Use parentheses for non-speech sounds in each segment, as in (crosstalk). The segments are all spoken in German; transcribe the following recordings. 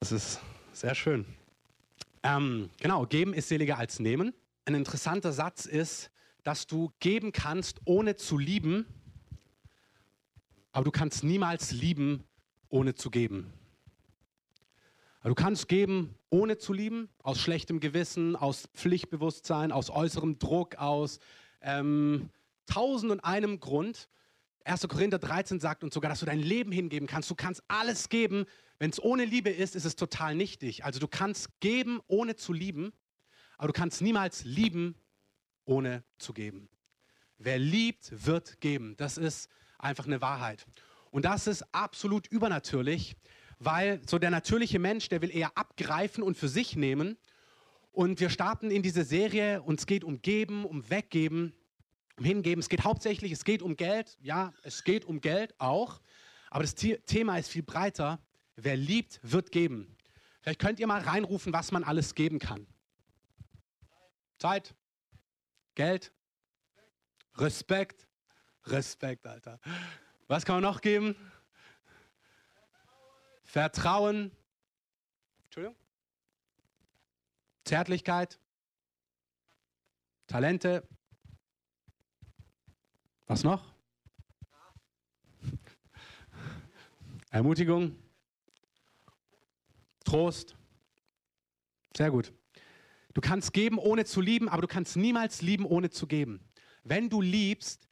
Das ist sehr schön. Ähm, genau, geben ist seliger als nehmen. Ein interessanter Satz ist, dass du geben kannst, ohne zu lieben, aber du kannst niemals lieben, ohne zu geben. Du kannst geben, ohne zu lieben, aus schlechtem Gewissen, aus Pflichtbewusstsein, aus äußerem Druck, aus ähm, tausend und einem Grund. 1. Korinther 13 sagt uns sogar, dass du dein Leben hingeben kannst. Du kannst alles geben. Wenn es ohne Liebe ist, ist es total nichtig. Also du kannst geben, ohne zu lieben, aber du kannst niemals lieben, ohne zu geben. Wer liebt, wird geben. Das ist einfach eine Wahrheit. Und das ist absolut übernatürlich, weil so der natürliche Mensch, der will eher abgreifen und für sich nehmen. Und wir starten in diese Serie und es geht um Geben, um Weggeben hingeben. Es geht hauptsächlich, es geht um Geld. Ja, es geht um Geld auch. Aber das Thema ist viel breiter. Wer liebt, wird geben. Vielleicht könnt ihr mal reinrufen, was man alles geben kann. Zeit, Geld, Respekt, Respekt, Alter. Was kann man noch geben? Vertrauen. Entschuldigung. Zärtlichkeit. Talente, was noch? Ermutigung. Trost. Sehr gut. Du kannst geben, ohne zu lieben, aber du kannst niemals lieben, ohne zu geben. Wenn du liebst,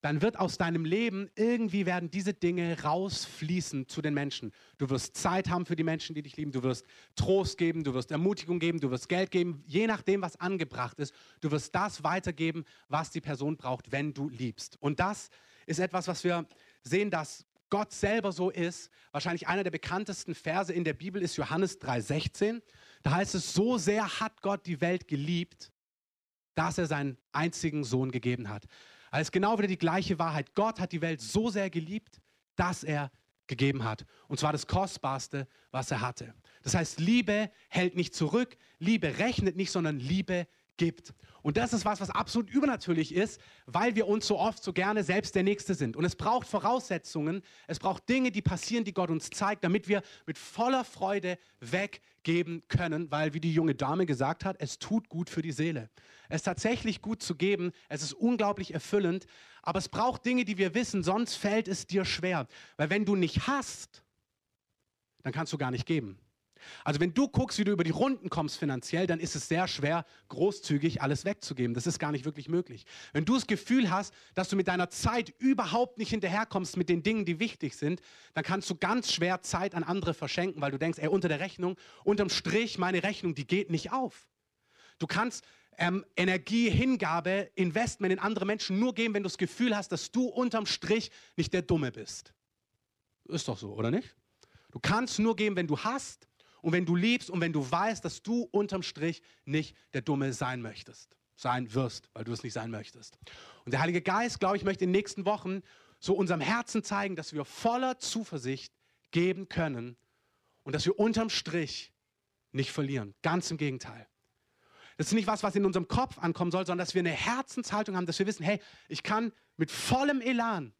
dann wird aus deinem Leben irgendwie werden diese Dinge rausfließen zu den Menschen. Du wirst Zeit haben für die Menschen, die dich lieben. Du wirst Trost geben, du wirst Ermutigung geben, du wirst Geld geben, je nachdem, was angebracht ist. Du wirst das weitergeben, was die Person braucht, wenn du liebst. Und das ist etwas, was wir sehen, dass Gott selber so ist. Wahrscheinlich einer der bekanntesten Verse in der Bibel ist Johannes 3,16. Da heißt es, so sehr hat Gott die Welt geliebt, dass er seinen einzigen Sohn gegeben hat. Also genau wieder die gleiche Wahrheit. Gott hat die Welt so sehr geliebt, dass er gegeben hat. Und zwar das Kostbarste, was er hatte. Das heißt, Liebe hält nicht zurück, Liebe rechnet nicht, sondern Liebe gibt. Und das ist was, was absolut übernatürlich ist, weil wir uns so oft so gerne selbst der Nächste sind. Und es braucht Voraussetzungen, es braucht Dinge, die passieren, die Gott uns zeigt, damit wir mit voller Freude weggeben können, weil, wie die junge Dame gesagt hat, es tut gut für die Seele. Es ist tatsächlich gut zu geben, es ist unglaublich erfüllend, aber es braucht Dinge, die wir wissen, sonst fällt es dir schwer. Weil wenn du nicht hast, dann kannst du gar nicht geben. Also wenn du guckst, wie du über die Runden kommst finanziell, dann ist es sehr schwer, großzügig alles wegzugeben. Das ist gar nicht wirklich möglich. Wenn du das Gefühl hast, dass du mit deiner Zeit überhaupt nicht hinterherkommst mit den Dingen, die wichtig sind, dann kannst du ganz schwer Zeit an andere verschenken, weil du denkst, ey, unter der Rechnung, unterm Strich, meine Rechnung, die geht nicht auf. Du kannst ähm, Energie, Hingabe, Investment in andere Menschen nur geben, wenn du das Gefühl hast, dass du unterm Strich nicht der Dumme bist. Ist doch so, oder nicht? Du kannst nur geben, wenn du hast und wenn du liebst und wenn du weißt, dass du unterm Strich nicht der Dumme sein möchtest, sein wirst, weil du es nicht sein möchtest. Und der Heilige Geist, glaube ich, möchte in den nächsten Wochen so unserem Herzen zeigen, dass wir voller Zuversicht geben können und dass wir unterm Strich nicht verlieren. Ganz im Gegenteil. Das ist nicht was, was in unserem Kopf ankommen soll, sondern dass wir eine Herzenshaltung haben, dass wir wissen, hey, ich kann mit vollem Elan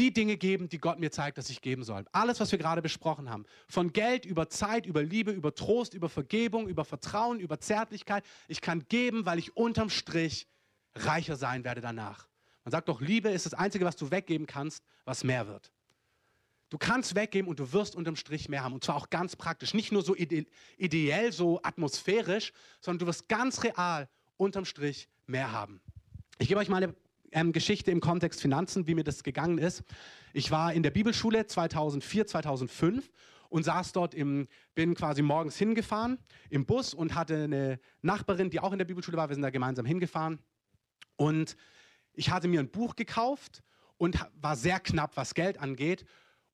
die Dinge geben, die Gott mir zeigt, dass ich geben soll. Alles, was wir gerade besprochen haben. Von Geld über Zeit, über Liebe, über Trost, über Vergebung, über Vertrauen, über Zärtlichkeit. Ich kann geben, weil ich unterm Strich reicher sein werde danach. Man sagt doch, Liebe ist das Einzige, was du weggeben kannst, was mehr wird. Du kannst weggeben und du wirst unterm Strich mehr haben. Und zwar auch ganz praktisch. Nicht nur so ide ideell, so atmosphärisch, sondern du wirst ganz real unterm Strich mehr haben. Ich gebe euch mal eine ähm, Geschichte im Kontext Finanzen, wie mir das gegangen ist. Ich war in der Bibelschule 2004, 2005 und saß dort im, bin quasi morgens hingefahren im Bus und hatte eine Nachbarin, die auch in der Bibelschule war. Wir sind da gemeinsam hingefahren und ich hatte mir ein Buch gekauft und war sehr knapp, was Geld angeht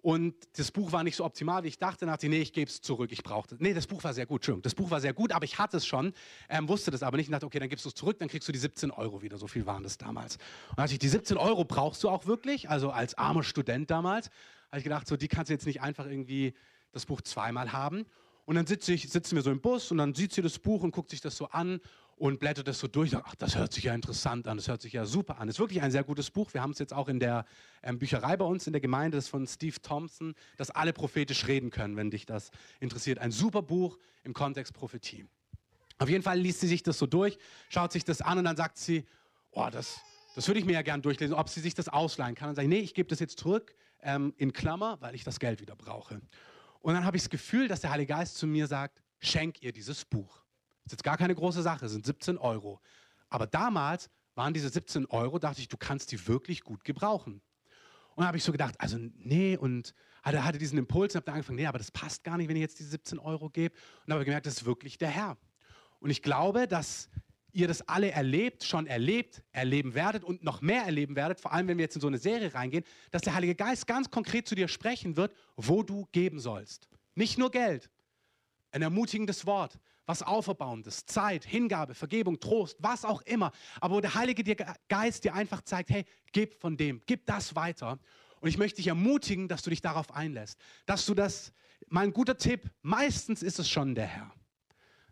und das Buch war nicht so optimal, wie ich dachte. Dann dachte ich, nee, ich gebe es zurück, ich brauchte Nee, das Buch war sehr gut, Entschuldigung. Das Buch war sehr gut, aber ich hatte es schon, ähm, wusste das aber nicht und dachte, okay, dann gibst du es zurück, dann kriegst du die 17 Euro wieder. So viel waren das damals. Und dachte ich, die 17 Euro brauchst du auch wirklich, also als armer Student damals. Habe ich gedacht, so, die kannst du jetzt nicht einfach irgendwie das Buch zweimal haben. Und dann sitze ich, sitzen wir so im Bus und dann sieht sie das Buch und guckt sich das so an und blättert das so durch. Ach, das hört sich ja interessant an, das hört sich ja super an. Ist wirklich ein sehr gutes Buch. Wir haben es jetzt auch in der ähm, Bücherei bei uns in der Gemeinde, das ist von Steve Thompson, dass alle prophetisch reden können, wenn dich das interessiert. Ein super Buch im Kontext Prophetie. Auf jeden Fall liest sie sich das so durch, schaut sich das an und dann sagt sie, oh, das, das würde ich mir ja gern durchlesen, ob sie sich das ausleihen kann. Und dann sage ich, nee, ich gebe das jetzt zurück ähm, in Klammer, weil ich das Geld wieder brauche. Und dann habe ich das Gefühl, dass der Heilige Geist zu mir sagt, schenk ihr dieses Buch. Ist jetzt gar keine große Sache, sind 17 Euro. Aber damals waren diese 17 Euro, dachte ich, du kannst die wirklich gut gebrauchen. Und dann habe ich so gedacht, also nee, und hatte, hatte diesen Impuls und habe dann angefangen, nee, aber das passt gar nicht, wenn ich jetzt diese 17 Euro gebe. Und habe gemerkt, das ist wirklich der Herr. Und ich glaube, dass ihr das alle erlebt, schon erlebt, erleben werdet und noch mehr erleben werdet, vor allem wenn wir jetzt in so eine Serie reingehen, dass der Heilige Geist ganz konkret zu dir sprechen wird, wo du geben sollst. Nicht nur Geld, ein ermutigendes Wort, was Auferbauendes, Zeit, Hingabe, Vergebung, Trost, was auch immer. Aber wo der Heilige Geist dir einfach zeigt, hey, gib von dem, gib das weiter. Und ich möchte dich ermutigen, dass du dich darauf einlässt, dass du das, mal ein guter Tipp, meistens ist es schon der Herr.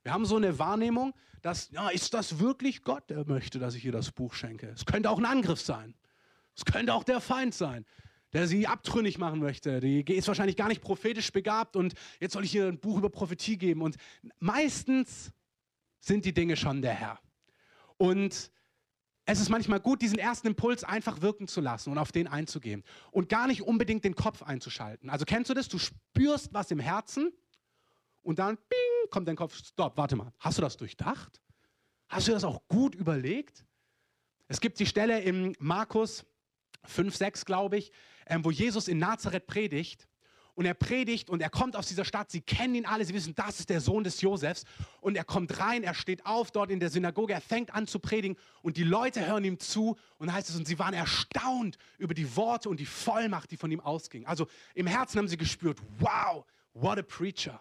Wir haben so eine Wahrnehmung, dass, ja, ist das wirklich Gott, der möchte, dass ich ihr das Buch schenke? Es könnte auch ein Angriff sein. Es könnte auch der Feind sein, der sie abtrünnig machen möchte. Die ist wahrscheinlich gar nicht prophetisch begabt und jetzt soll ich ihr ein Buch über Prophetie geben. Und meistens sind die Dinge schon der Herr. Und es ist manchmal gut, diesen ersten Impuls einfach wirken zu lassen und auf den einzugehen und gar nicht unbedingt den Kopf einzuschalten. Also kennst du das? Du spürst was im Herzen und dann bing, kommt dein Kopf, stopp, warte mal, hast du das durchdacht? Hast du das auch gut überlegt? Es gibt die Stelle im Markus 5, 6, glaube ich, ähm, wo Jesus in Nazareth predigt. Und er predigt und er kommt aus dieser Stadt. Sie kennen ihn alle, sie wissen, das ist der Sohn des Josefs. Und er kommt rein, er steht auf dort in der Synagoge, er fängt an zu predigen und die Leute hören ihm zu. Und heißt es, und sie waren erstaunt über die Worte und die Vollmacht, die von ihm ausging. Also im Herzen haben sie gespürt, wow, what a preacher.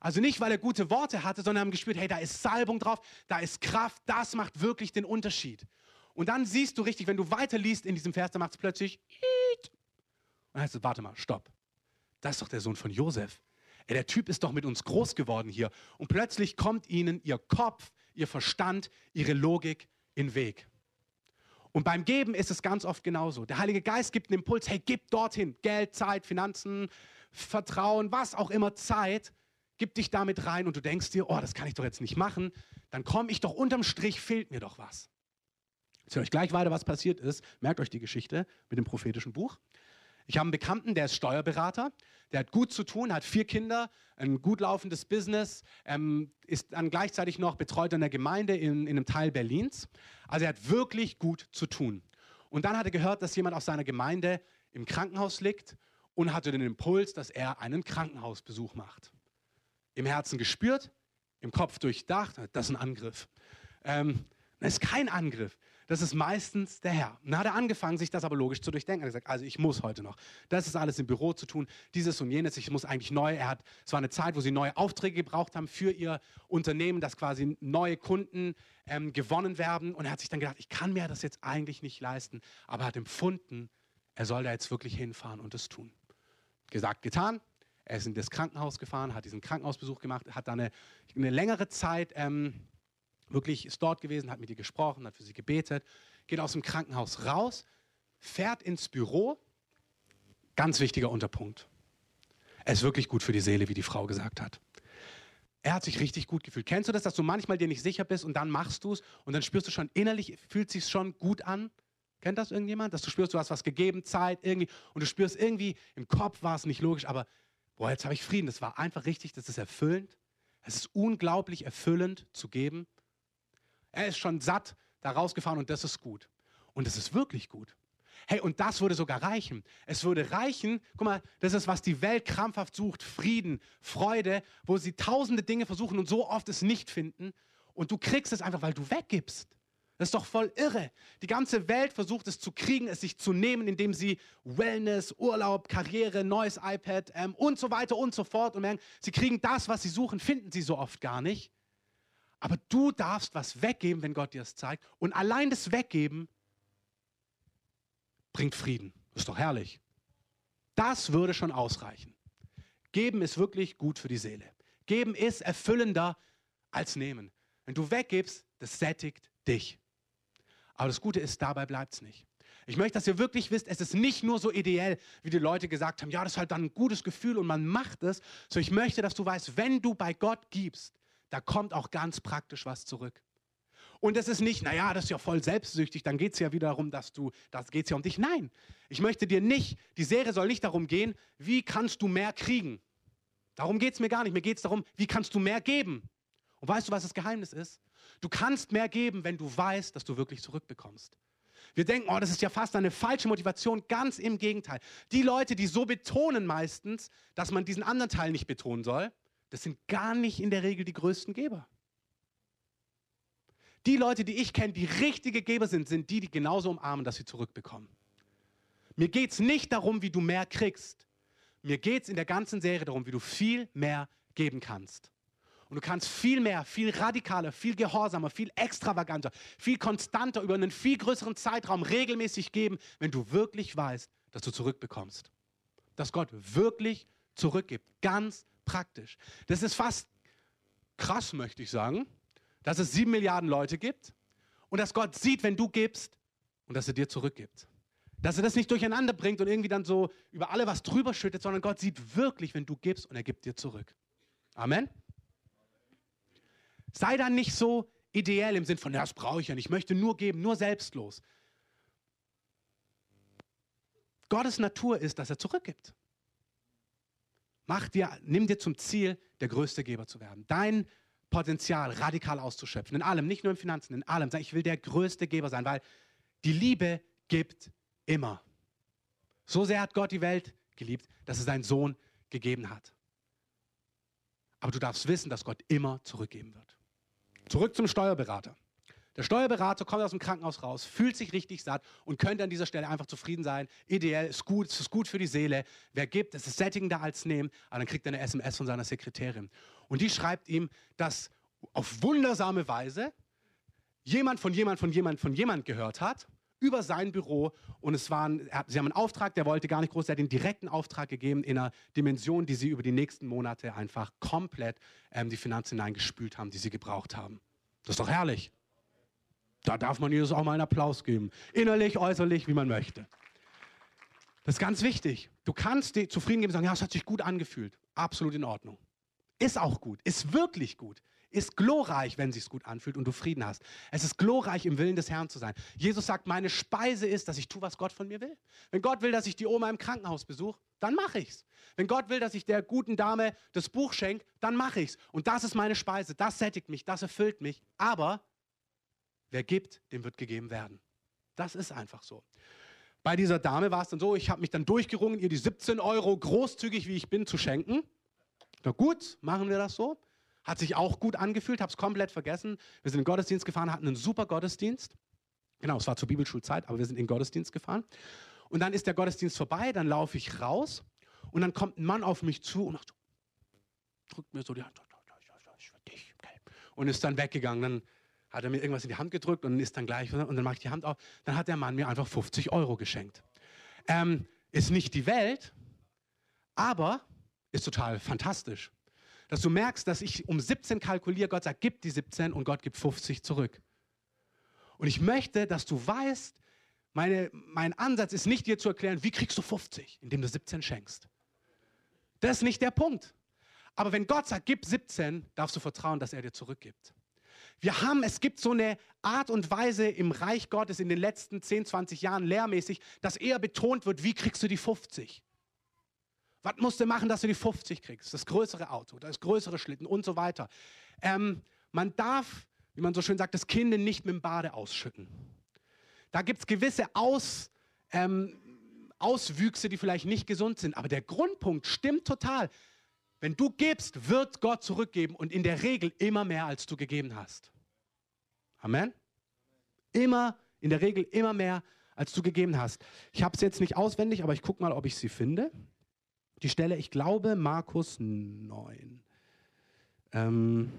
Also nicht, weil er gute Worte hatte, sondern haben gespürt, hey, da ist Salbung drauf, da ist Kraft, das macht wirklich den Unterschied. Und dann siehst du richtig, wenn du weiterliest in diesem Vers, dann macht es plötzlich und dann heißt es, warte mal, stopp. Das ist doch der Sohn von Josef. Ey, der Typ ist doch mit uns groß geworden hier. Und plötzlich kommt ihnen ihr Kopf, ihr Verstand, ihre Logik in Weg. Und beim Geben ist es ganz oft genauso. Der Heilige Geist gibt einen Impuls, hey, gib dorthin Geld, Zeit, Finanzen, Vertrauen, was auch immer, Zeit gib dich damit rein und du denkst dir, oh, das kann ich doch jetzt nicht machen, dann komme ich doch unterm Strich, fehlt mir doch was. Ich erzähle euch gleich weiter, was passiert ist. Merkt euch die Geschichte mit dem prophetischen Buch. Ich habe einen Bekannten, der ist Steuerberater, der hat gut zu tun, hat vier Kinder, ein gut laufendes Business, ähm, ist dann gleichzeitig noch betreut in der Gemeinde in, in einem Teil Berlins. Also er hat wirklich gut zu tun. Und dann hat er gehört, dass jemand aus seiner Gemeinde im Krankenhaus liegt und hatte den Impuls, dass er einen Krankenhausbesuch macht im Herzen gespürt, im Kopf durchdacht, das ist ein Angriff. Ähm, das ist kein Angriff. Das ist meistens der Herr. Dann hat er angefangen, sich das aber logisch zu durchdenken. Er hat gesagt, also ich muss heute noch. Das ist alles im Büro zu tun, dieses und jenes. Ich muss eigentlich neu. Er hat, es war eine Zeit, wo sie neue Aufträge gebraucht haben für ihr Unternehmen, dass quasi neue Kunden ähm, gewonnen werden. Und er hat sich dann gedacht, ich kann mir das jetzt eigentlich nicht leisten. Aber er hat empfunden, er soll da jetzt wirklich hinfahren und das tun. Gesagt, getan. Er ist in das Krankenhaus gefahren, hat diesen Krankenhausbesuch gemacht, hat da eine, eine längere Zeit ähm, wirklich ist dort gewesen, hat mit ihr gesprochen, hat für sie gebetet, geht aus dem Krankenhaus raus, fährt ins Büro. Ganz wichtiger Unterpunkt. Er ist wirklich gut für die Seele, wie die Frau gesagt hat. Er hat sich richtig gut gefühlt. Kennst du das, dass du manchmal dir nicht sicher bist und dann machst du es und dann spürst du schon innerlich, fühlt sich schon gut an? Kennt das irgendjemand? Dass du spürst, du hast was gegeben, Zeit, irgendwie, und du spürst irgendwie, im Kopf war es nicht logisch, aber boah, jetzt habe ich Frieden. Das war einfach richtig, das ist erfüllend. Es ist unglaublich erfüllend zu geben. Er ist schon satt da rausgefahren und das ist gut. Und es ist wirklich gut. Hey, und das würde sogar reichen. Es würde reichen, guck mal, das ist, was die Welt krampfhaft sucht, Frieden, Freude, wo sie tausende Dinge versuchen und so oft es nicht finden. Und du kriegst es einfach, weil du weggibst. Das ist doch voll irre. Die ganze Welt versucht es zu kriegen, es sich zu nehmen, indem sie Wellness, Urlaub, Karriere, neues iPad ähm, und so weiter und so fort und merken, sie kriegen das, was sie suchen, finden sie so oft gar nicht. Aber du darfst was weggeben, wenn Gott dir es zeigt. Und allein das Weggeben bringt Frieden. Ist doch herrlich. Das würde schon ausreichen. Geben ist wirklich gut für die Seele. Geben ist erfüllender als nehmen. Wenn du weggibst, das sättigt dich. Aber das Gute ist, dabei bleibt es nicht. Ich möchte, dass ihr wirklich wisst, es ist nicht nur so ideell, wie die Leute gesagt haben, ja, das ist halt dann ein gutes Gefühl und man macht es. So, ich möchte, dass du weißt, wenn du bei Gott gibst, da kommt auch ganz praktisch was zurück. Und es ist nicht, naja, das ist ja voll selbstsüchtig, dann geht es ja wieder darum, dass du, das geht ja um dich. Nein, ich möchte dir nicht, die Serie soll nicht darum gehen, wie kannst du mehr kriegen. Darum geht es mir gar nicht. Mir geht es darum, wie kannst du mehr geben. Und weißt du, was das Geheimnis ist? Du kannst mehr geben, wenn du weißt, dass du wirklich zurückbekommst. Wir denken, oh, das ist ja fast eine falsche Motivation. Ganz im Gegenteil. Die Leute, die so betonen meistens, dass man diesen anderen Teil nicht betonen soll, das sind gar nicht in der Regel die größten Geber. Die Leute, die ich kenne, die richtige Geber sind, sind die, die genauso umarmen, dass sie zurückbekommen. Mir geht es nicht darum, wie du mehr kriegst. Mir geht es in der ganzen Serie darum, wie du viel mehr geben kannst. Und du kannst viel mehr, viel radikaler, viel gehorsamer, viel extravaganter, viel konstanter über einen viel größeren Zeitraum regelmäßig geben, wenn du wirklich weißt, dass du zurückbekommst. Dass Gott wirklich zurückgibt. Ganz praktisch. Das ist fast krass, möchte ich sagen, dass es sieben Milliarden Leute gibt und dass Gott sieht, wenn du gibst und dass er dir zurückgibt. Dass er das nicht durcheinander bringt und irgendwie dann so über alle was drüber schüttet, sondern Gott sieht wirklich, wenn du gibst und er gibt dir zurück. Amen. Sei dann nicht so ideell im Sinn von, das brauche ich ja nicht, ich möchte nur geben, nur selbstlos. Gottes Natur ist, dass er zurückgibt. Mach dir, nimm dir zum Ziel, der größte Geber zu werden. Dein Potenzial radikal auszuschöpfen. In allem, nicht nur in Finanzen, in allem. Sag, ich will der größte Geber sein, weil die Liebe gibt immer. So sehr hat Gott die Welt geliebt, dass er seinen Sohn gegeben hat. Aber du darfst wissen, dass Gott immer zurückgeben wird. Zurück zum Steuerberater. Der Steuerberater kommt aus dem Krankenhaus raus, fühlt sich richtig satt und könnte an dieser Stelle einfach zufrieden sein. Ideell, ist gut, es ist gut für die Seele. Wer gibt, es ist sättigender als nehmen. Aber dann kriegt er eine SMS von seiner Sekretärin. Und die schreibt ihm, dass auf wundersame Weise jemand von jemand von jemand von jemand gehört hat über sein Büro und es waren, sie haben einen Auftrag, der wollte gar nicht groß, er hat den direkten Auftrag gegeben in einer Dimension, die sie über die nächsten Monate einfach komplett ähm, die Finanzen hineingespült haben, die sie gebraucht haben. Das ist doch herrlich. Da darf man Jesus auch mal einen Applaus geben. Innerlich, äußerlich, wie man möchte. Das ist ganz wichtig. Du kannst dir zufrieden geben und sagen, ja, es hat sich gut angefühlt. Absolut in Ordnung. Ist auch gut. Ist wirklich gut ist glorreich, wenn sich's gut anfühlt und du Frieden hast. Es ist glorreich, im Willen des Herrn zu sein. Jesus sagt, meine Speise ist, dass ich tue, was Gott von mir will. Wenn Gott will, dass ich die Oma im Krankenhaus besuche, dann mache ich's. Wenn Gott will, dass ich der guten Dame das Buch schenke, dann mache ich's. Und das ist meine Speise. Das sättigt mich, das erfüllt mich. Aber wer gibt, dem wird gegeben werden. Das ist einfach so. Bei dieser Dame war es dann so, ich habe mich dann durchgerungen, ihr die 17 Euro großzügig, wie ich bin, zu schenken. Na gut, machen wir das so. Hat sich auch gut angefühlt, habe es komplett vergessen. Wir sind in den Gottesdienst gefahren, hatten einen super Gottesdienst. Genau, es war zur Bibelschulzeit, aber wir sind in den Gottesdienst gefahren. Und dann ist der Gottesdienst vorbei, dann laufe ich raus und dann kommt ein Mann auf mich zu und macht, drückt mir so die Hand. Und ist dann weggegangen. Dann hat er mir irgendwas in die Hand gedrückt und ist dann gleich, und dann mache ich die Hand auf. Dann hat der Mann mir einfach 50 Euro geschenkt. Ähm, ist nicht die Welt, aber ist total fantastisch dass du merkst, dass ich um 17 kalkuliere, Gott sagt, gib die 17 und Gott gibt 50 zurück. Und ich möchte, dass du weißt, meine, mein Ansatz ist nicht dir zu erklären, wie kriegst du 50, indem du 17 schenkst. Das ist nicht der Punkt. Aber wenn Gott sagt, gib 17, darfst du vertrauen, dass er dir zurückgibt. Wir haben, es gibt so eine Art und Weise im Reich Gottes in den letzten 10, 20 Jahren lehrmäßig, dass eher betont wird, wie kriegst du die 50? Was musst du machen, dass du die 50 kriegst? Das größere Auto, das größere Schlitten und so weiter. Ähm, man darf, wie man so schön sagt, das Kind nicht mit dem Bade ausschütten. Da gibt es gewisse Aus, ähm, Auswüchse, die vielleicht nicht gesund sind. Aber der Grundpunkt stimmt total. Wenn du gibst, wird Gott zurückgeben und in der Regel immer mehr, als du gegeben hast. Amen? Immer, in der Regel immer mehr, als du gegeben hast. Ich habe es jetzt nicht auswendig, aber ich gucke mal, ob ich sie finde die Stelle, ich glaube, Markus 9. Ähm,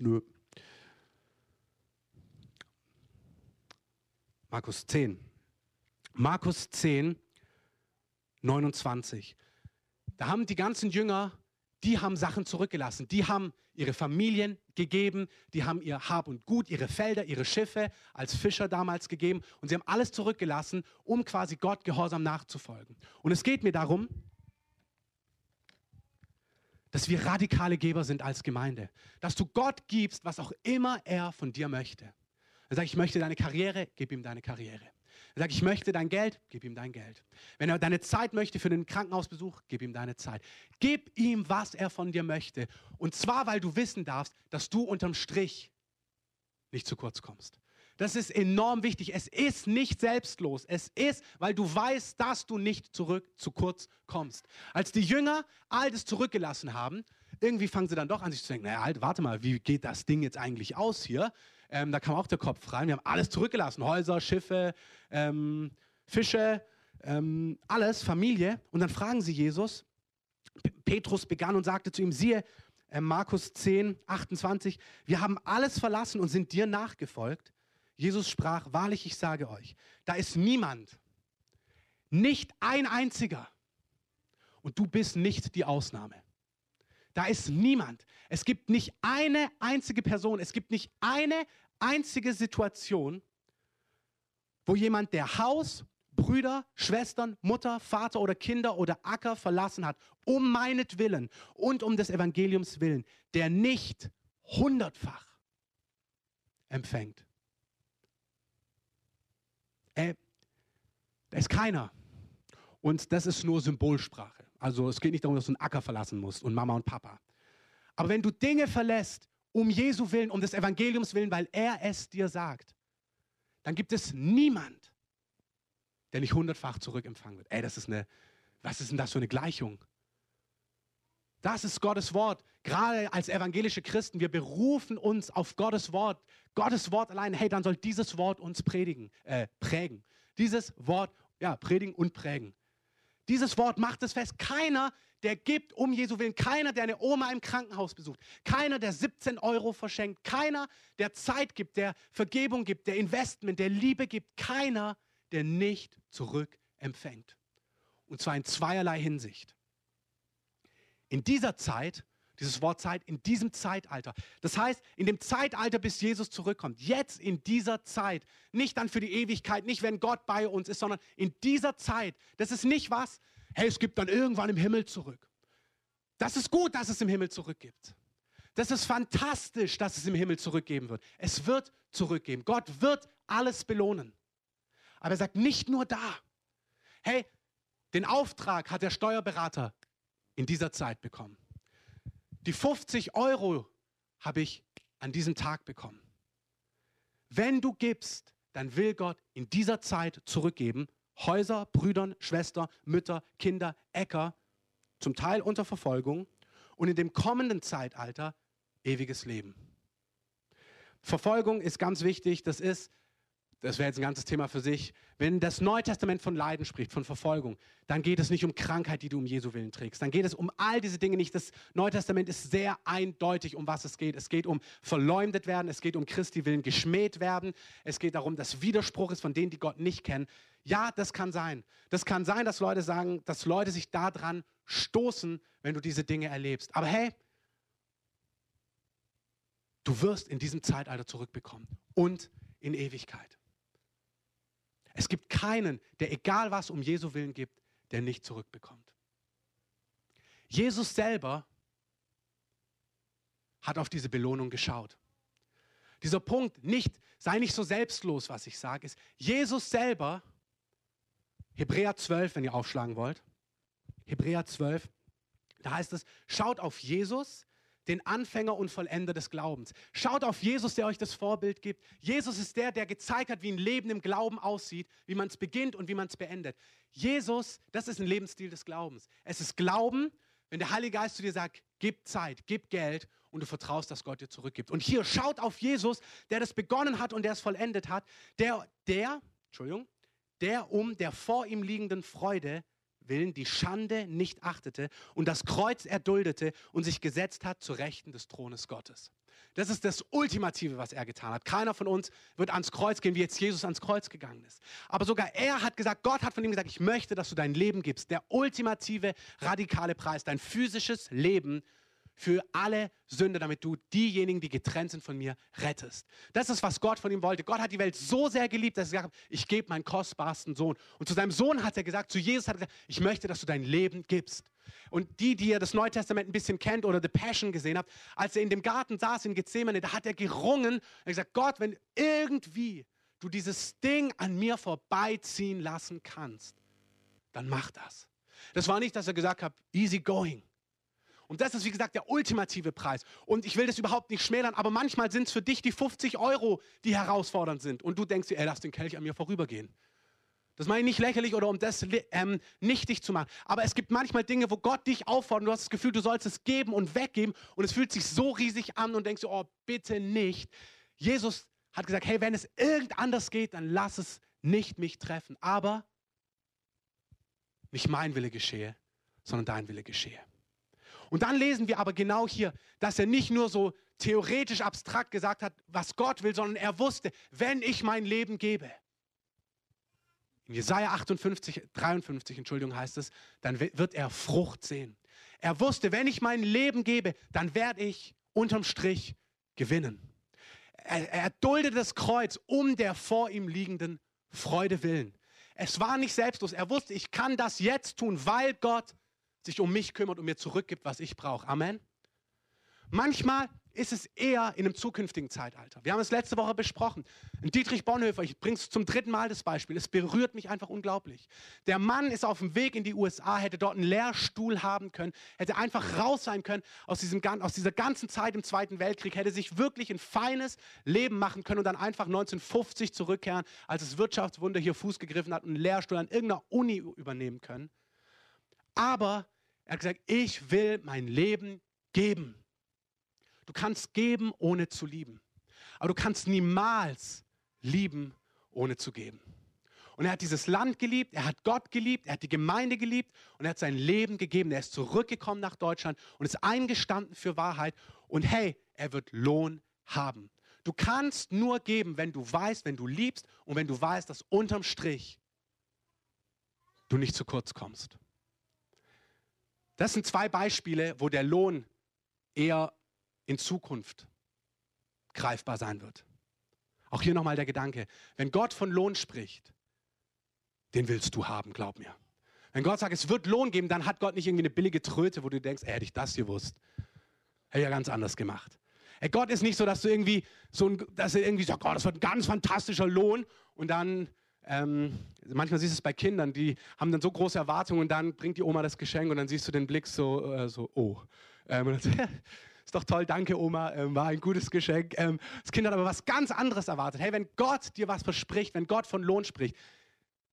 nö. Markus 10. Markus 10, 29. Da haben die ganzen Jünger, die haben Sachen zurückgelassen. Die haben ihre Familien gegeben, die haben ihr Hab und Gut, ihre Felder, ihre Schiffe als Fischer damals gegeben und sie haben alles zurückgelassen, um quasi Gott gehorsam nachzufolgen. Und es geht mir darum, dass wir radikale Geber sind als Gemeinde. Dass du Gott gibst, was auch immer er von dir möchte. Er sagt, ich möchte deine Karriere, gib ihm deine Karriere. Er sagt, ich möchte dein Geld, gib ihm dein Geld. Wenn er deine Zeit möchte für den Krankenhausbesuch, gib ihm deine Zeit. Gib ihm, was er von dir möchte. Und zwar, weil du wissen darfst, dass du unterm Strich nicht zu kurz kommst. Das ist enorm wichtig. Es ist nicht selbstlos. Es ist, weil du weißt, dass du nicht zurück zu kurz kommst. Als die Jünger all das zurückgelassen haben, irgendwie fangen sie dann doch an sich zu denken, naja, halt, warte mal, wie geht das Ding jetzt eigentlich aus hier? Ähm, da kam auch der Kopf rein. Wir haben alles zurückgelassen. Häuser, Schiffe, ähm, Fische, ähm, alles, Familie. Und dann fragen sie Jesus. Petrus begann und sagte zu ihm, siehe, äh, Markus 10, 28, wir haben alles verlassen und sind dir nachgefolgt. Jesus sprach, wahrlich, ich sage euch, da ist niemand, nicht ein einziger. Und du bist nicht die Ausnahme. Da ist niemand. Es gibt nicht eine einzige Person, es gibt nicht eine einzige Situation, wo jemand, der Haus, Brüder, Schwestern, Mutter, Vater oder Kinder oder Acker verlassen hat, um meinetwillen und um des Evangeliums willen, der nicht hundertfach empfängt. Äh, da ist keiner. Und das ist nur Symbolsprache. Also es geht nicht darum, dass du einen Acker verlassen musst und Mama und Papa. Aber wenn du Dinge verlässt, um Jesu willen, um des Evangeliums willen, weil er es dir sagt, dann gibt es niemand, der nicht hundertfach zurückempfangen wird. Ey, das ist eine, was ist denn das für eine Gleichung? Das ist Gottes Wort. Gerade als evangelische Christen, wir berufen uns auf Gottes Wort. Gottes Wort allein, hey, dann soll dieses Wort uns predigen, äh, prägen. Dieses Wort, ja, predigen und prägen. Dieses Wort macht es fest. Keiner, der gibt um Jesu Willen, keiner, der eine Oma im Krankenhaus besucht, keiner, der 17 Euro verschenkt, keiner, der Zeit gibt, der Vergebung gibt, der Investment, der Liebe gibt, keiner, der nicht zurück empfängt. Und zwar in zweierlei Hinsicht. In dieser Zeit, dieses Wort Zeit, in diesem Zeitalter. Das heißt, in dem Zeitalter, bis Jesus zurückkommt. Jetzt in dieser Zeit. Nicht dann für die Ewigkeit, nicht wenn Gott bei uns ist, sondern in dieser Zeit. Das ist nicht was, hey, es gibt dann irgendwann im Himmel zurück. Das ist gut, dass es im Himmel zurückgibt. Das ist fantastisch, dass es im Himmel zurückgeben wird. Es wird zurückgeben. Gott wird alles belohnen. Aber er sagt nicht nur da. Hey, den Auftrag hat der Steuerberater in dieser Zeit bekommen. Die 50 Euro habe ich an diesem Tag bekommen. Wenn du gibst, dann will Gott in dieser Zeit zurückgeben. Häuser, Brüdern, Schwestern, Mütter, Kinder, Äcker, zum Teil unter Verfolgung und in dem kommenden Zeitalter ewiges Leben. Verfolgung ist ganz wichtig. Das ist das wäre jetzt ein ganzes Thema für sich. Wenn das Neue Testament von Leiden spricht, von Verfolgung, dann geht es nicht um Krankheit, die du um Jesu Willen trägst. Dann geht es um all diese Dinge nicht. Das Neue Testament ist sehr eindeutig, um was es geht. Es geht um verleumdet werden, es geht um Christi Willen geschmäht werden, es geht darum, dass Widerspruch ist von denen, die Gott nicht kennen. Ja, das kann sein. Das kann sein, dass Leute sagen, dass Leute sich daran stoßen, wenn du diese Dinge erlebst. Aber hey, du wirst in diesem Zeitalter zurückbekommen und in Ewigkeit. Es gibt keinen, der egal was um Jesu Willen gibt, der nicht zurückbekommt. Jesus selber hat auf diese Belohnung geschaut. Dieser Punkt, nicht, sei nicht so selbstlos, was ich sage, ist, Jesus selber, Hebräer 12, wenn ihr aufschlagen wollt, Hebräer 12, da heißt es, schaut auf Jesus, den Anfänger und Vollender des Glaubens. Schaut auf Jesus, der euch das Vorbild gibt. Jesus ist der, der gezeigt hat, wie ein Leben im Glauben aussieht, wie man es beginnt und wie man es beendet. Jesus, das ist ein Lebensstil des Glaubens. Es ist Glauben, wenn der Heilige Geist zu dir sagt, gib Zeit, gib Geld und du vertraust, dass Gott dir zurückgibt. Und hier schaut auf Jesus, der das begonnen hat und der es vollendet hat, der, der, Entschuldigung, der um der vor ihm liegenden Freude willen die Schande nicht achtete und das Kreuz erduldete und sich gesetzt hat zu Rechten des Thrones Gottes. Das ist das Ultimative, was er getan hat. Keiner von uns wird ans Kreuz gehen, wie jetzt Jesus ans Kreuz gegangen ist. Aber sogar er hat gesagt, Gott hat von ihm gesagt, ich möchte, dass du dein Leben gibst. Der ultimative, radikale Preis, dein physisches Leben für alle Sünde, damit du diejenigen, die getrennt sind von mir, rettest. Das ist, was Gott von ihm wollte. Gott hat die Welt so sehr geliebt, dass er gesagt hat, ich gebe meinen kostbarsten Sohn. Und zu seinem Sohn hat er gesagt, zu Jesus hat er gesagt, ich möchte, dass du dein Leben gibst. Und die, die ihr das Neue Testament ein bisschen kennt oder The Passion gesehen habt, als er in dem Garten saß in Gethsemane, da hat er gerungen und gesagt, Gott, wenn irgendwie du dieses Ding an mir vorbeiziehen lassen kannst, dann mach das. Das war nicht, dass er gesagt hat, easy going. Und das ist, wie gesagt, der ultimative Preis. Und ich will das überhaupt nicht schmälern, aber manchmal sind es für dich die 50 Euro, die herausfordernd sind. Und du denkst dir, ey, lass den Kelch an mir vorübergehen. Das meine ich nicht lächerlich oder um das ähm, nichtig zu machen. Aber es gibt manchmal Dinge, wo Gott dich auffordert. Du hast das Gefühl, du sollst es geben und weggeben. Und es fühlt sich so riesig an und denkst du, oh, bitte nicht. Jesus hat gesagt, hey, wenn es irgend anders geht, dann lass es nicht mich treffen. Aber nicht mein Wille geschehe, sondern dein Wille geschehe. Und dann lesen wir aber genau hier, dass er nicht nur so theoretisch abstrakt gesagt hat, was Gott will, sondern er wusste, wenn ich mein Leben gebe, in Jesaja 58, 53, Entschuldigung, heißt es, dann wird er Frucht sehen. Er wusste, wenn ich mein Leben gebe, dann werde ich unterm Strich gewinnen. Er, er duldete das Kreuz um der vor ihm liegenden Freude willen. Es war nicht selbstlos. Er wusste, ich kann das jetzt tun, weil Gott sich um mich kümmert und mir zurückgibt, was ich brauche. Amen. Manchmal ist es eher in einem zukünftigen Zeitalter. Wir haben es letzte Woche besprochen. Dietrich Bonhoeffer, ich bringe es zum dritten Mal das Beispiel, es berührt mich einfach unglaublich. Der Mann ist auf dem Weg in die USA, hätte dort einen Lehrstuhl haben können, hätte einfach raus sein können aus, diesem, aus dieser ganzen Zeit im Zweiten Weltkrieg, hätte sich wirklich ein feines Leben machen können und dann einfach 1950 zurückkehren, als das Wirtschaftswunder hier Fuß gegriffen hat und einen Lehrstuhl an irgendeiner Uni übernehmen können. Aber er hat gesagt, ich will mein Leben geben. Du kannst geben, ohne zu lieben. Aber du kannst niemals lieben, ohne zu geben. Und er hat dieses Land geliebt, er hat Gott geliebt, er hat die Gemeinde geliebt und er hat sein Leben gegeben. Er ist zurückgekommen nach Deutschland und ist eingestanden für Wahrheit. Und hey, er wird Lohn haben. Du kannst nur geben, wenn du weißt, wenn du liebst und wenn du weißt, dass unterm Strich du nicht zu kurz kommst. Das sind zwei Beispiele, wo der Lohn eher in Zukunft greifbar sein wird. Auch hier nochmal der Gedanke, wenn Gott von Lohn spricht, den willst du haben, glaub mir. Wenn Gott sagt, es wird Lohn geben, dann hat Gott nicht irgendwie eine billige Tröte, wo du denkst, ey, hätte ich das gewusst. Hätte ich ja ganz anders gemacht. Ey, Gott ist nicht so, dass du irgendwie so ein, dass er irgendwie sagt, oh, das wird ein ganz fantastischer Lohn und dann ähm, manchmal siehst du es bei Kindern, die haben dann so große Erwartungen und dann bringt die Oma das Geschenk und dann siehst du den Blick so, äh, so oh. Ähm, (laughs) ist doch toll, danke Oma, ähm, war ein gutes Geschenk. Ähm, das Kind hat aber was ganz anderes erwartet. Hey, wenn Gott dir was verspricht, wenn Gott von Lohn spricht,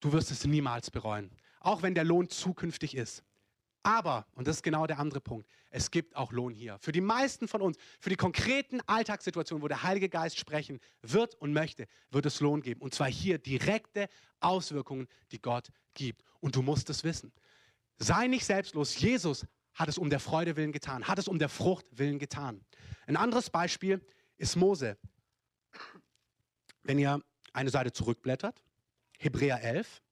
du wirst es niemals bereuen. Auch wenn der Lohn zukünftig ist. Aber, und das ist genau der andere Punkt, es gibt auch Lohn hier. Für die meisten von uns, für die konkreten Alltagssituationen, wo der Heilige Geist sprechen wird und möchte, wird es Lohn geben. Und zwar hier direkte Auswirkungen, die Gott gibt. Und du musst es wissen. Sei nicht selbstlos. Jesus hat es um der Freude willen getan, hat es um der Frucht willen getan. Ein anderes Beispiel ist Mose. Wenn ihr eine Seite zurückblättert, Hebräer 11,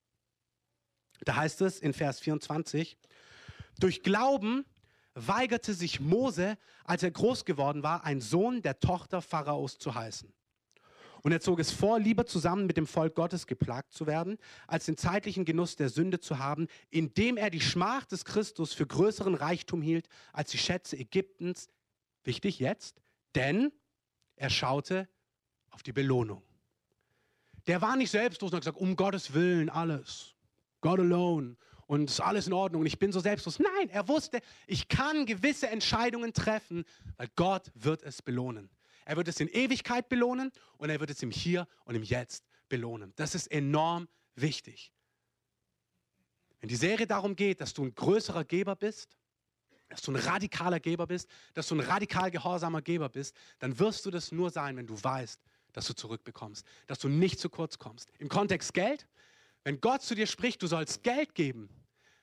da heißt es in Vers 24, durch Glauben weigerte sich Mose, als er groß geworden war, ein Sohn der Tochter Pharaos zu heißen. Und er zog es vor, lieber zusammen mit dem Volk Gottes geplagt zu werden, als den zeitlichen Genuss der Sünde zu haben, indem er die Schmach des Christus für größeren Reichtum hielt als die Schätze Ägyptens. Wichtig jetzt, denn er schaute auf die Belohnung. Der war nicht selbstlos und hat gesagt, um Gottes Willen alles. God alone. Und ist alles in Ordnung und ich bin so selbstlos. Nein, er wusste, ich kann gewisse Entscheidungen treffen, weil Gott wird es belohnen. Er wird es in Ewigkeit belohnen und er wird es im Hier und im Jetzt belohnen. Das ist enorm wichtig. Wenn die Serie darum geht, dass du ein größerer Geber bist, dass du ein radikaler Geber bist, dass du ein radikal gehorsamer Geber bist, dann wirst du das nur sein, wenn du weißt, dass du zurückbekommst, dass du nicht zu kurz kommst. Im Kontext Geld, wenn Gott zu dir spricht, du sollst Geld geben,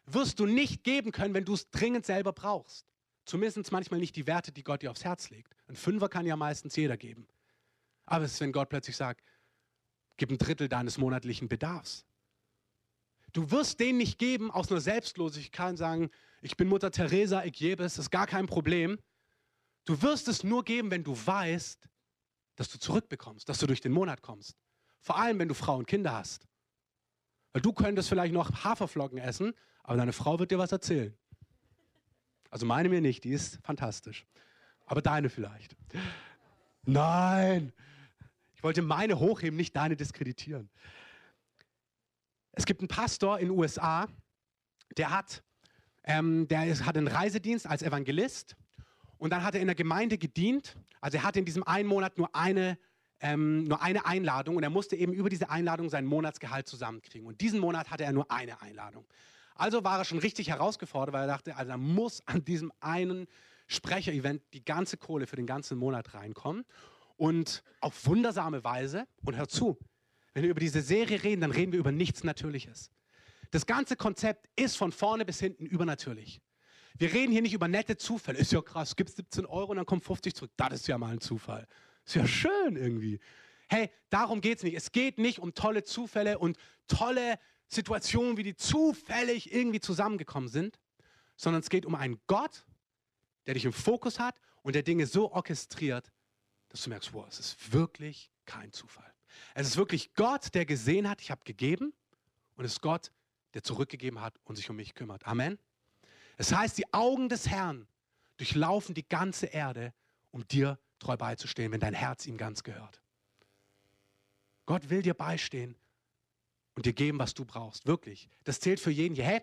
wirst du nicht geben können, wenn du es dringend selber brauchst. zumindest manchmal nicht die Werte, die Gott dir aufs Herz legt. Ein Fünfer kann ja meistens jeder geben. Aber es ist, wenn Gott plötzlich sagt, gib ein Drittel deines monatlichen Bedarfs. Du wirst den nicht geben aus einer Selbstlosigkeit und sagen, ich bin Mutter Teresa, ich gebe es, das ist gar kein Problem. Du wirst es nur geben, wenn du weißt, dass du zurückbekommst, dass du durch den Monat kommst. Vor allem, wenn du Frau und Kinder hast. Weil du könntest vielleicht noch Haferflocken essen, aber deine Frau wird dir was erzählen. Also meine mir nicht, die ist fantastisch. Aber deine vielleicht. Nein, ich wollte meine hochheben, nicht deine diskreditieren. Es gibt einen Pastor in den USA, der hat, ähm, der ist, hat einen Reisedienst als Evangelist und dann hat er in der Gemeinde gedient. Also er hatte in diesem einen Monat nur eine, ähm, nur eine Einladung und er musste eben über diese Einladung sein Monatsgehalt zusammenkriegen. Und diesen Monat hatte er nur eine Einladung. Also war er schon richtig herausgefordert, weil er dachte, also da muss an diesem einen Sprecher-Event die ganze Kohle für den ganzen Monat reinkommen. Und auf wundersame Weise, und hör zu, wenn wir über diese Serie reden, dann reden wir über nichts Natürliches. Das ganze Konzept ist von vorne bis hinten übernatürlich. Wir reden hier nicht über nette Zufälle. Ist ja krass, gibt 17 Euro und dann kommt 50 zurück. Das ist ja mal ein Zufall. Ist ja schön irgendwie. Hey, darum geht es nicht. Es geht nicht um tolle Zufälle und tolle Situationen, wie die zufällig irgendwie zusammengekommen sind, sondern es geht um einen Gott, der dich im Fokus hat und der Dinge so orchestriert, dass du merkst, wow, es ist wirklich kein Zufall. Es ist wirklich Gott, der gesehen hat, ich habe gegeben und es ist Gott, der zurückgegeben hat und sich um mich kümmert. Amen. Es heißt, die Augen des Herrn durchlaufen die ganze Erde, um dir treu beizustehen, wenn dein Herz ihm ganz gehört. Gott will dir beistehen und dir geben, was du brauchst. Wirklich. Das zählt für jeden. Hey,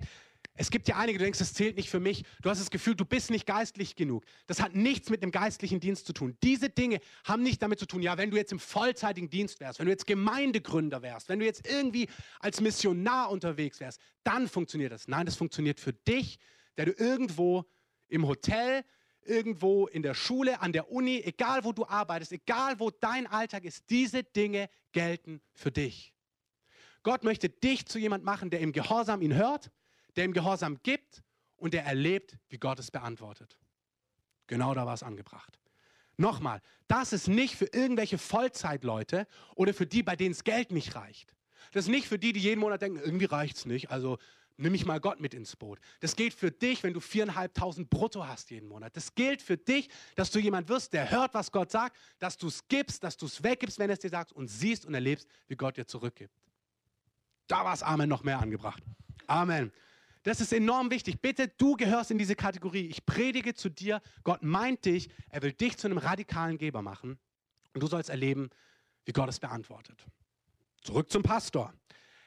es gibt ja einige, du denkst, das zählt nicht für mich. Du hast das Gefühl, du bist nicht geistlich genug. Das hat nichts mit dem geistlichen Dienst zu tun. Diese Dinge haben nicht damit zu tun, ja, wenn du jetzt im vollzeitigen Dienst wärst, wenn du jetzt Gemeindegründer wärst, wenn du jetzt irgendwie als Missionar unterwegs wärst, dann funktioniert das. Nein, das funktioniert für dich, der du irgendwo im Hotel, irgendwo in der Schule, an der Uni, egal wo du arbeitest, egal wo dein Alltag ist, diese Dinge gelten für dich. Gott möchte dich zu jemand machen, der im Gehorsam ihn hört, der im Gehorsam gibt und der erlebt, wie Gott es beantwortet. Genau da war es angebracht. Nochmal, das ist nicht für irgendwelche Vollzeitleute oder für die, bei denen das Geld nicht reicht. Das ist nicht für die, die jeden Monat denken, irgendwie reicht es nicht, also nimm ich mal Gott mit ins Boot. Das gilt für dich, wenn du viereinhalbtausend brutto hast jeden Monat. Das gilt für dich, dass du jemand wirst, der hört, was Gott sagt, dass du es gibst, dass du es weggibst, wenn es dir sagt und siehst und erlebst, wie Gott dir zurückgibt. Da war es Amen noch mehr angebracht. Amen. Das ist enorm wichtig. Bitte, du gehörst in diese Kategorie. Ich predige zu dir. Gott meint dich. Er will dich zu einem radikalen Geber machen. Und du sollst erleben, wie Gott es beantwortet. Zurück zum Pastor.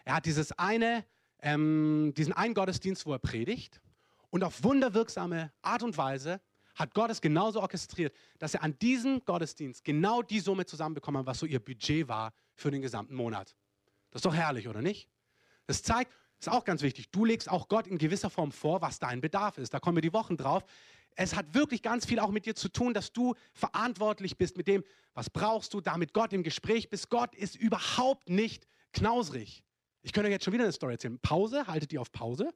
Er hat dieses eine, ähm, diesen einen Gottesdienst, wo er predigt. Und auf wunderwirksame Art und Weise hat Gott es genauso orchestriert, dass er an diesem Gottesdienst genau die Summe zusammenbekommen hat, was so ihr Budget war für den gesamten Monat. Das ist doch herrlich, oder nicht? Das zeigt, ist auch ganz wichtig, du legst auch Gott in gewisser Form vor, was dein Bedarf ist. Da kommen wir die Wochen drauf. Es hat wirklich ganz viel auch mit dir zu tun, dass du verantwortlich bist mit dem, was brauchst du, damit Gott im Gespräch bist. Gott ist überhaupt nicht knausrig. Ich könnte euch jetzt schon wieder eine Story erzählen. Pause, haltet ihr auf Pause.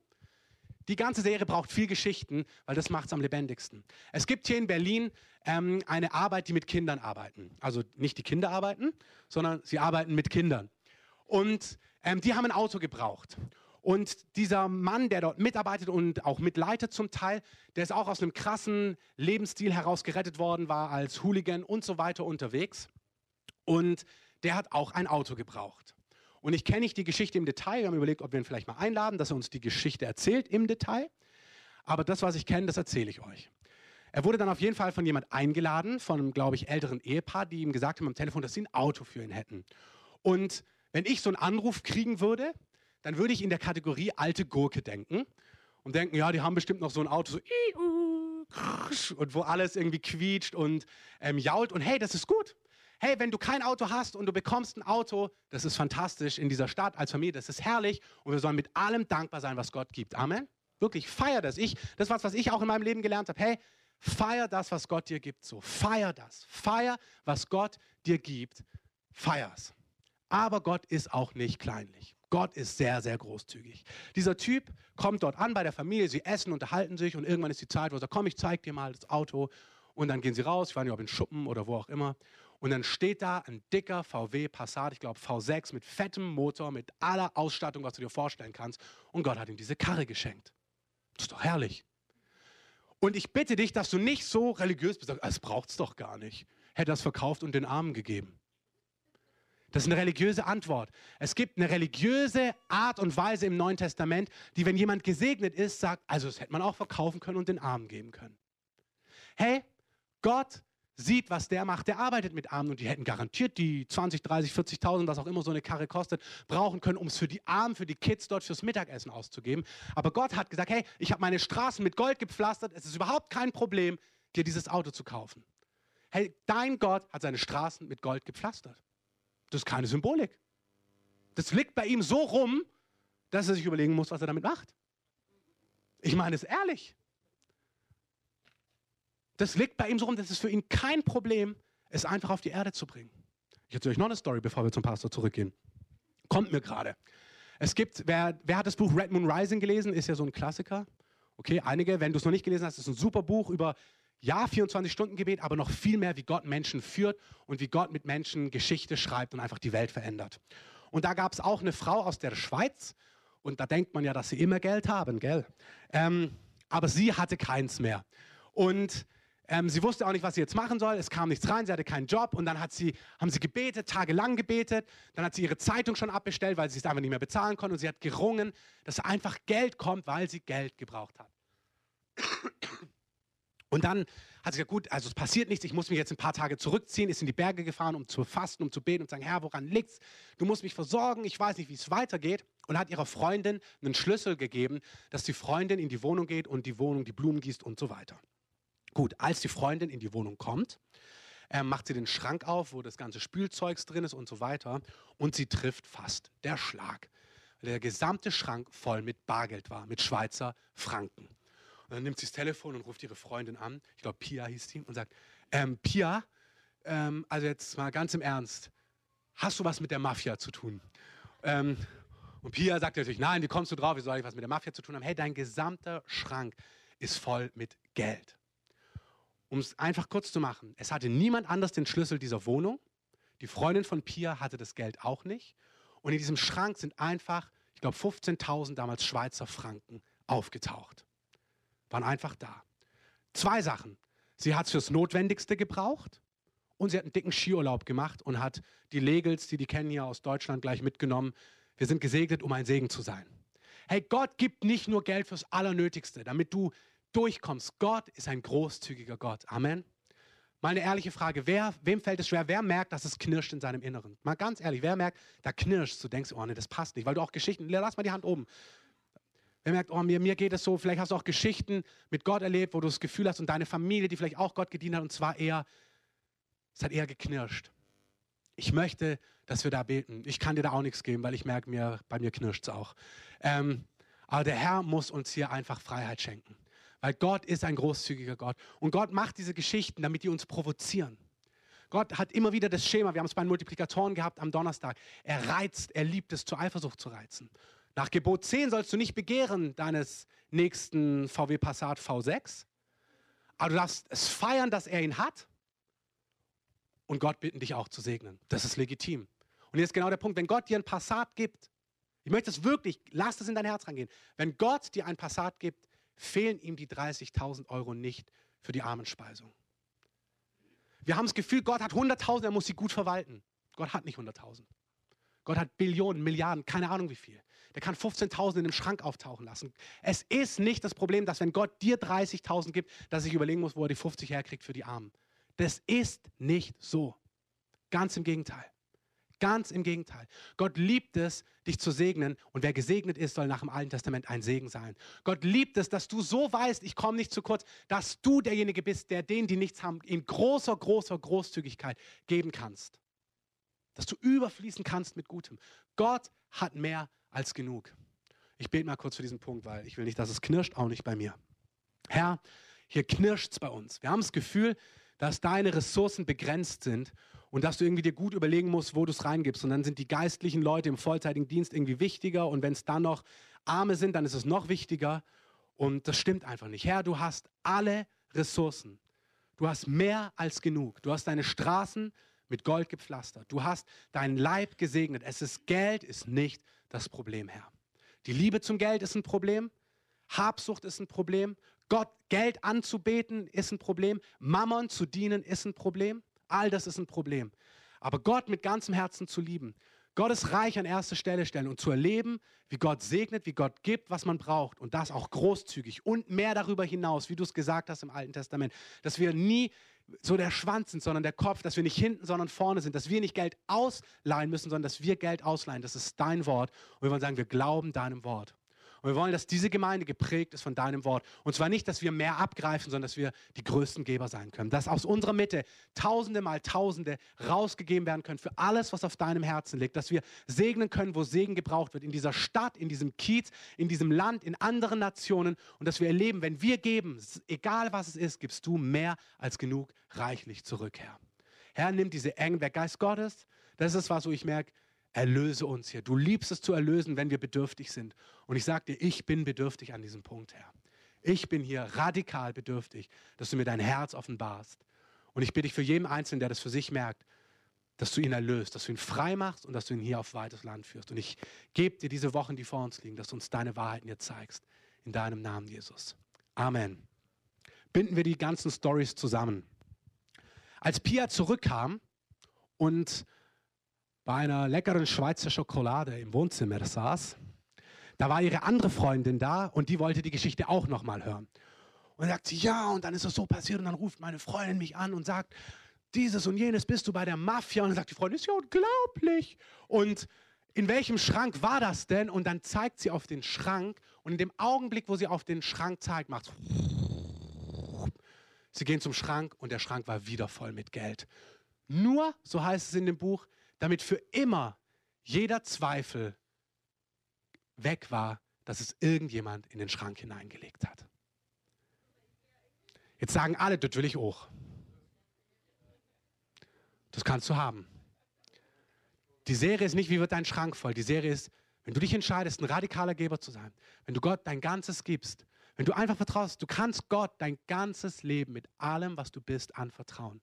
Die ganze Serie braucht viel Geschichten, weil das macht es am lebendigsten. Es gibt hier in Berlin ähm, eine Arbeit, die mit Kindern arbeiten. Also nicht die Kinder arbeiten, sondern sie arbeiten mit Kindern. Und ähm, die haben ein Auto gebraucht. Und dieser Mann, der dort mitarbeitet und auch mitleitet zum Teil, der ist auch aus einem krassen Lebensstil heraus gerettet worden, war als Hooligan und so weiter unterwegs. Und der hat auch ein Auto gebraucht. Und ich kenne nicht die Geschichte im Detail. Wir haben überlegt, ob wir ihn vielleicht mal einladen, dass er uns die Geschichte erzählt im Detail. Aber das, was ich kenne, das erzähle ich euch. Er wurde dann auf jeden Fall von jemand eingeladen, von einem, glaube ich, älteren Ehepaar, die ihm gesagt haben am Telefon, dass sie ein Auto für ihn hätten. Und wenn ich so einen Anruf kriegen würde, dann würde ich in der Kategorie alte Gurke denken und denken, ja, die haben bestimmt noch so ein Auto, so und wo alles irgendwie quietscht und ähm, jault. Und hey, das ist gut. Hey, wenn du kein Auto hast und du bekommst ein Auto, das ist fantastisch in dieser Stadt als Familie, das ist herrlich und wir sollen mit allem dankbar sein, was Gott gibt. Amen. Wirklich, feier das. Ich, das ist was, was ich auch in meinem Leben gelernt habe. Hey, feier das, was Gott dir gibt. So, feier das. Feier, was Gott dir gibt. Feier's. Aber Gott ist auch nicht kleinlich. Gott ist sehr, sehr großzügig. Dieser Typ kommt dort an bei der Familie, sie essen, unterhalten sich und irgendwann ist die Zeit, wo er sagt, komm, ich zeig dir mal das Auto. Und dann gehen sie raus, ich weiß nicht, ob in Schuppen oder wo auch immer. Und dann steht da ein dicker VW Passat, ich glaube V6, mit fettem Motor, mit aller Ausstattung, was du dir vorstellen kannst. Und Gott hat ihm diese Karre geschenkt. Das ist doch herrlich. Und ich bitte dich, dass du nicht so religiös bist, es braucht es doch gar nicht. Hätte das verkauft und den Armen gegeben. Das ist eine religiöse Antwort. Es gibt eine religiöse Art und Weise im Neuen Testament, die, wenn jemand gesegnet ist, sagt, also das hätte man auch verkaufen können und den Armen geben können. Hey, Gott sieht, was der macht. Der arbeitet mit Armen und die hätten garantiert die 20, 30, 40.000, was auch immer so eine Karre kostet, brauchen können, um es für die Armen, für die Kids dort fürs Mittagessen auszugeben. Aber Gott hat gesagt, hey, ich habe meine Straßen mit Gold gepflastert, es ist überhaupt kein Problem, dir dieses Auto zu kaufen. Hey, dein Gott hat seine Straßen mit Gold gepflastert. Das ist keine Symbolik. Das liegt bei ihm so rum, dass er sich überlegen muss, was er damit macht. Ich meine es ehrlich. Das liegt bei ihm so rum, das ist für ihn kein Problem, es einfach auf die Erde zu bringen. Ich erzähle euch noch eine Story, bevor wir zum Pastor zurückgehen. Kommt mir gerade. Es gibt, wer, wer hat das Buch Red Moon Rising gelesen? Ist ja so ein Klassiker. Okay, einige, wenn du es noch nicht gelesen hast, ist ein super Buch über ja, 24 Stunden Gebet, aber noch viel mehr, wie Gott Menschen führt und wie Gott mit Menschen Geschichte schreibt und einfach die Welt verändert. Und da gab es auch eine Frau aus der Schweiz und da denkt man ja, dass sie immer Geld haben, gell? Ähm, aber sie hatte keins mehr. Und ähm, sie wusste auch nicht, was sie jetzt machen soll. Es kam nichts rein, sie hatte keinen Job. Und dann hat sie, haben sie gebetet, tagelang gebetet. Dann hat sie ihre Zeitung schon abbestellt, weil sie es einfach nicht mehr bezahlen konnte. Und sie hat gerungen, dass einfach Geld kommt, weil sie Geld gebraucht hat. Und dann hat sie gesagt, gut, also es passiert nichts, ich muss mich jetzt ein paar Tage zurückziehen, ist in die Berge gefahren, um zu fasten, um zu beten und zu sagen, Herr, woran liegt's? Du musst mich versorgen, ich weiß nicht, wie es weitergeht. Und hat ihrer Freundin einen Schlüssel gegeben, dass die Freundin in die Wohnung geht und die Wohnung die Blumen gießt und so weiter. Gut, als die Freundin in die Wohnung kommt, äh, macht sie den Schrank auf, wo das ganze Spülzeugs drin ist und so weiter. Und sie trifft fast der Schlag. Der gesamte Schrank voll mit Bargeld war, mit Schweizer Franken. Und dann nimmt sie das Telefon und ruft ihre Freundin an, ich glaube Pia hieß sie, und sagt, ähm, Pia, ähm, also jetzt mal ganz im Ernst, hast du was mit der Mafia zu tun? Ähm, und Pia sagt natürlich, nein, wie kommst du drauf, wie soll ich was mit der Mafia zu tun haben? Hey, dein gesamter Schrank ist voll mit Geld um es einfach kurz zu machen, es hatte niemand anders den Schlüssel dieser Wohnung. Die Freundin von Pia hatte das Geld auch nicht. Und in diesem Schrank sind einfach, ich glaube, 15.000 damals Schweizer Franken aufgetaucht. Waren einfach da. Zwei Sachen. Sie hat es fürs Notwendigste gebraucht und sie hat einen dicken Skiurlaub gemacht und hat die Legels, die die kennen hier aus Deutschland, gleich mitgenommen. Wir sind gesegnet, um ein Segen zu sein. Hey, Gott gibt nicht nur Geld fürs Allernötigste, damit du durchkommst. Gott ist ein großzügiger Gott. Amen. Mal eine ehrliche Frage, wer, wem fällt es schwer? Wer merkt, dass es knirscht in seinem Inneren? Mal ganz ehrlich, wer merkt, da knirscht, du denkst, oh nee, das passt nicht, weil du auch Geschichten, lass mal die Hand oben. Wer merkt, oh, mir, mir geht es so, vielleicht hast du auch Geschichten mit Gott erlebt, wo du das Gefühl hast und deine Familie, die vielleicht auch Gott gedient hat, und zwar eher, es hat eher geknirscht. Ich möchte, dass wir da beten. Ich kann dir da auch nichts geben, weil ich merke, mir, bei mir knirscht es auch. Ähm, aber der Herr muss uns hier einfach Freiheit schenken. Weil Gott ist ein großzügiger Gott. Und Gott macht diese Geschichten, damit die uns provozieren. Gott hat immer wieder das Schema, wir haben es bei den Multiplikatoren gehabt am Donnerstag. Er reizt, er liebt es, zur Eifersucht zu reizen. Nach Gebot 10 sollst du nicht begehren deines nächsten VW Passat V6, aber du darfst es feiern, dass er ihn hat und Gott bitten dich auch zu segnen. Das ist legitim. Und jetzt genau der Punkt, wenn Gott dir ein Passat gibt, ich möchte es wirklich, lass es in dein Herz reingehen. Wenn Gott dir ein Passat gibt, fehlen ihm die 30.000 Euro nicht für die Armenspeisung. Wir haben das Gefühl, Gott hat 100.000, er muss sie gut verwalten. Gott hat nicht 100.000. Gott hat Billionen, Milliarden, keine Ahnung wie viel. Der kann 15.000 in dem Schrank auftauchen lassen. Es ist nicht das Problem, dass wenn Gott dir 30.000 gibt, dass ich überlegen muss, wo er die 50 herkriegt für die Armen. Das ist nicht so. Ganz im Gegenteil. Ganz im Gegenteil. Gott liebt es, dich zu segnen. Und wer gesegnet ist, soll nach dem Alten Testament ein Segen sein. Gott liebt es, dass du so weißt, ich komme nicht zu kurz, dass du derjenige bist, der denen, die nichts haben, in großer, großer Großzügigkeit geben kannst. Dass du überfließen kannst mit Gutem. Gott hat mehr als genug. Ich bete mal kurz für diesen Punkt, weil ich will nicht, dass es knirscht, auch nicht bei mir. Herr, hier knirscht es bei uns. Wir haben das Gefühl, dass deine Ressourcen begrenzt sind und dass du irgendwie dir gut überlegen musst, wo du es reingibst. Und dann sind die geistlichen Leute im vollzeitigen Dienst irgendwie wichtiger und wenn es dann noch Arme sind, dann ist es noch wichtiger. Und das stimmt einfach nicht. Herr, du hast alle Ressourcen. Du hast mehr als genug. Du hast deine Straßen mit Gold gepflastert. Du hast deinen Leib gesegnet. Es ist Geld, ist nicht das Problem, Herr. Die Liebe zum Geld ist ein Problem. Habsucht ist ein Problem. Gott, Geld anzubeten ist ein Problem. Mammon zu dienen ist ein Problem. All das ist ein Problem. Aber Gott mit ganzem Herzen zu lieben, Gottes Reich an erste Stelle stellen und zu erleben, wie Gott segnet, wie Gott gibt, was man braucht und das auch großzügig und mehr darüber hinaus, wie du es gesagt hast im Alten Testament, dass wir nie so der Schwanz sind, sondern der Kopf, dass wir nicht hinten, sondern vorne sind, dass wir nicht Geld ausleihen müssen, sondern dass wir Geld ausleihen. Das ist dein Wort. Und wir wollen sagen, wir glauben deinem Wort. Und wir wollen, dass diese Gemeinde geprägt ist von deinem Wort. Und zwar nicht, dass wir mehr abgreifen, sondern dass wir die größten Geber sein können. Dass aus unserer Mitte Tausende mal Tausende rausgegeben werden können für alles, was auf deinem Herzen liegt. Dass wir segnen können, wo Segen gebraucht wird. In dieser Stadt, in diesem Kiez, in diesem Land, in anderen Nationen. Und dass wir erleben, wenn wir geben, egal was es ist, gibst du mehr als genug reichlich zurück, Herr. Herr, nimm diese Engen weg. Geist Gottes, das ist was, wo ich merke, erlöse uns hier. Du liebst es zu erlösen, wenn wir bedürftig sind. Und ich sage dir, ich bin bedürftig an diesem Punkt, Herr. Ich bin hier radikal bedürftig, dass du mir dein Herz offenbarst. Und ich bitte dich für jeden Einzelnen, der das für sich merkt, dass du ihn erlöst, dass du ihn frei machst und dass du ihn hier auf weites Land führst. Und ich gebe dir diese Wochen, die vor uns liegen, dass du uns deine Wahrheiten hier zeigst. In deinem Namen, Jesus. Amen. Binden wir die ganzen Stories zusammen. Als Pia zurückkam und bei einer leckeren Schweizer Schokolade im Wohnzimmer saß, da war ihre andere Freundin da und die wollte die Geschichte auch nochmal hören. Und dann sagt sie, ja, und dann ist es so passiert und dann ruft meine Freundin mich an und sagt, dieses und jenes bist du bei der Mafia. Und dann sagt die Freundin, ist ja unglaublich. Und in welchem Schrank war das denn? Und dann zeigt sie auf den Schrank und in dem Augenblick, wo sie auf den Schrank zeigt, macht Sie gehen zum Schrank und der Schrank war wieder voll mit Geld. Nur, so heißt es in dem Buch, damit für immer jeder Zweifel weg war, dass es irgendjemand in den Schrank hineingelegt hat. Jetzt sagen alle, das will ich auch. Das kannst du haben. Die Serie ist nicht, wie wird dein Schrank voll. Die Serie ist, wenn du dich entscheidest, ein radikaler Geber zu sein, wenn du Gott dein Ganzes gibst, wenn du einfach vertraust, du kannst Gott dein ganzes Leben mit allem, was du bist, anvertrauen.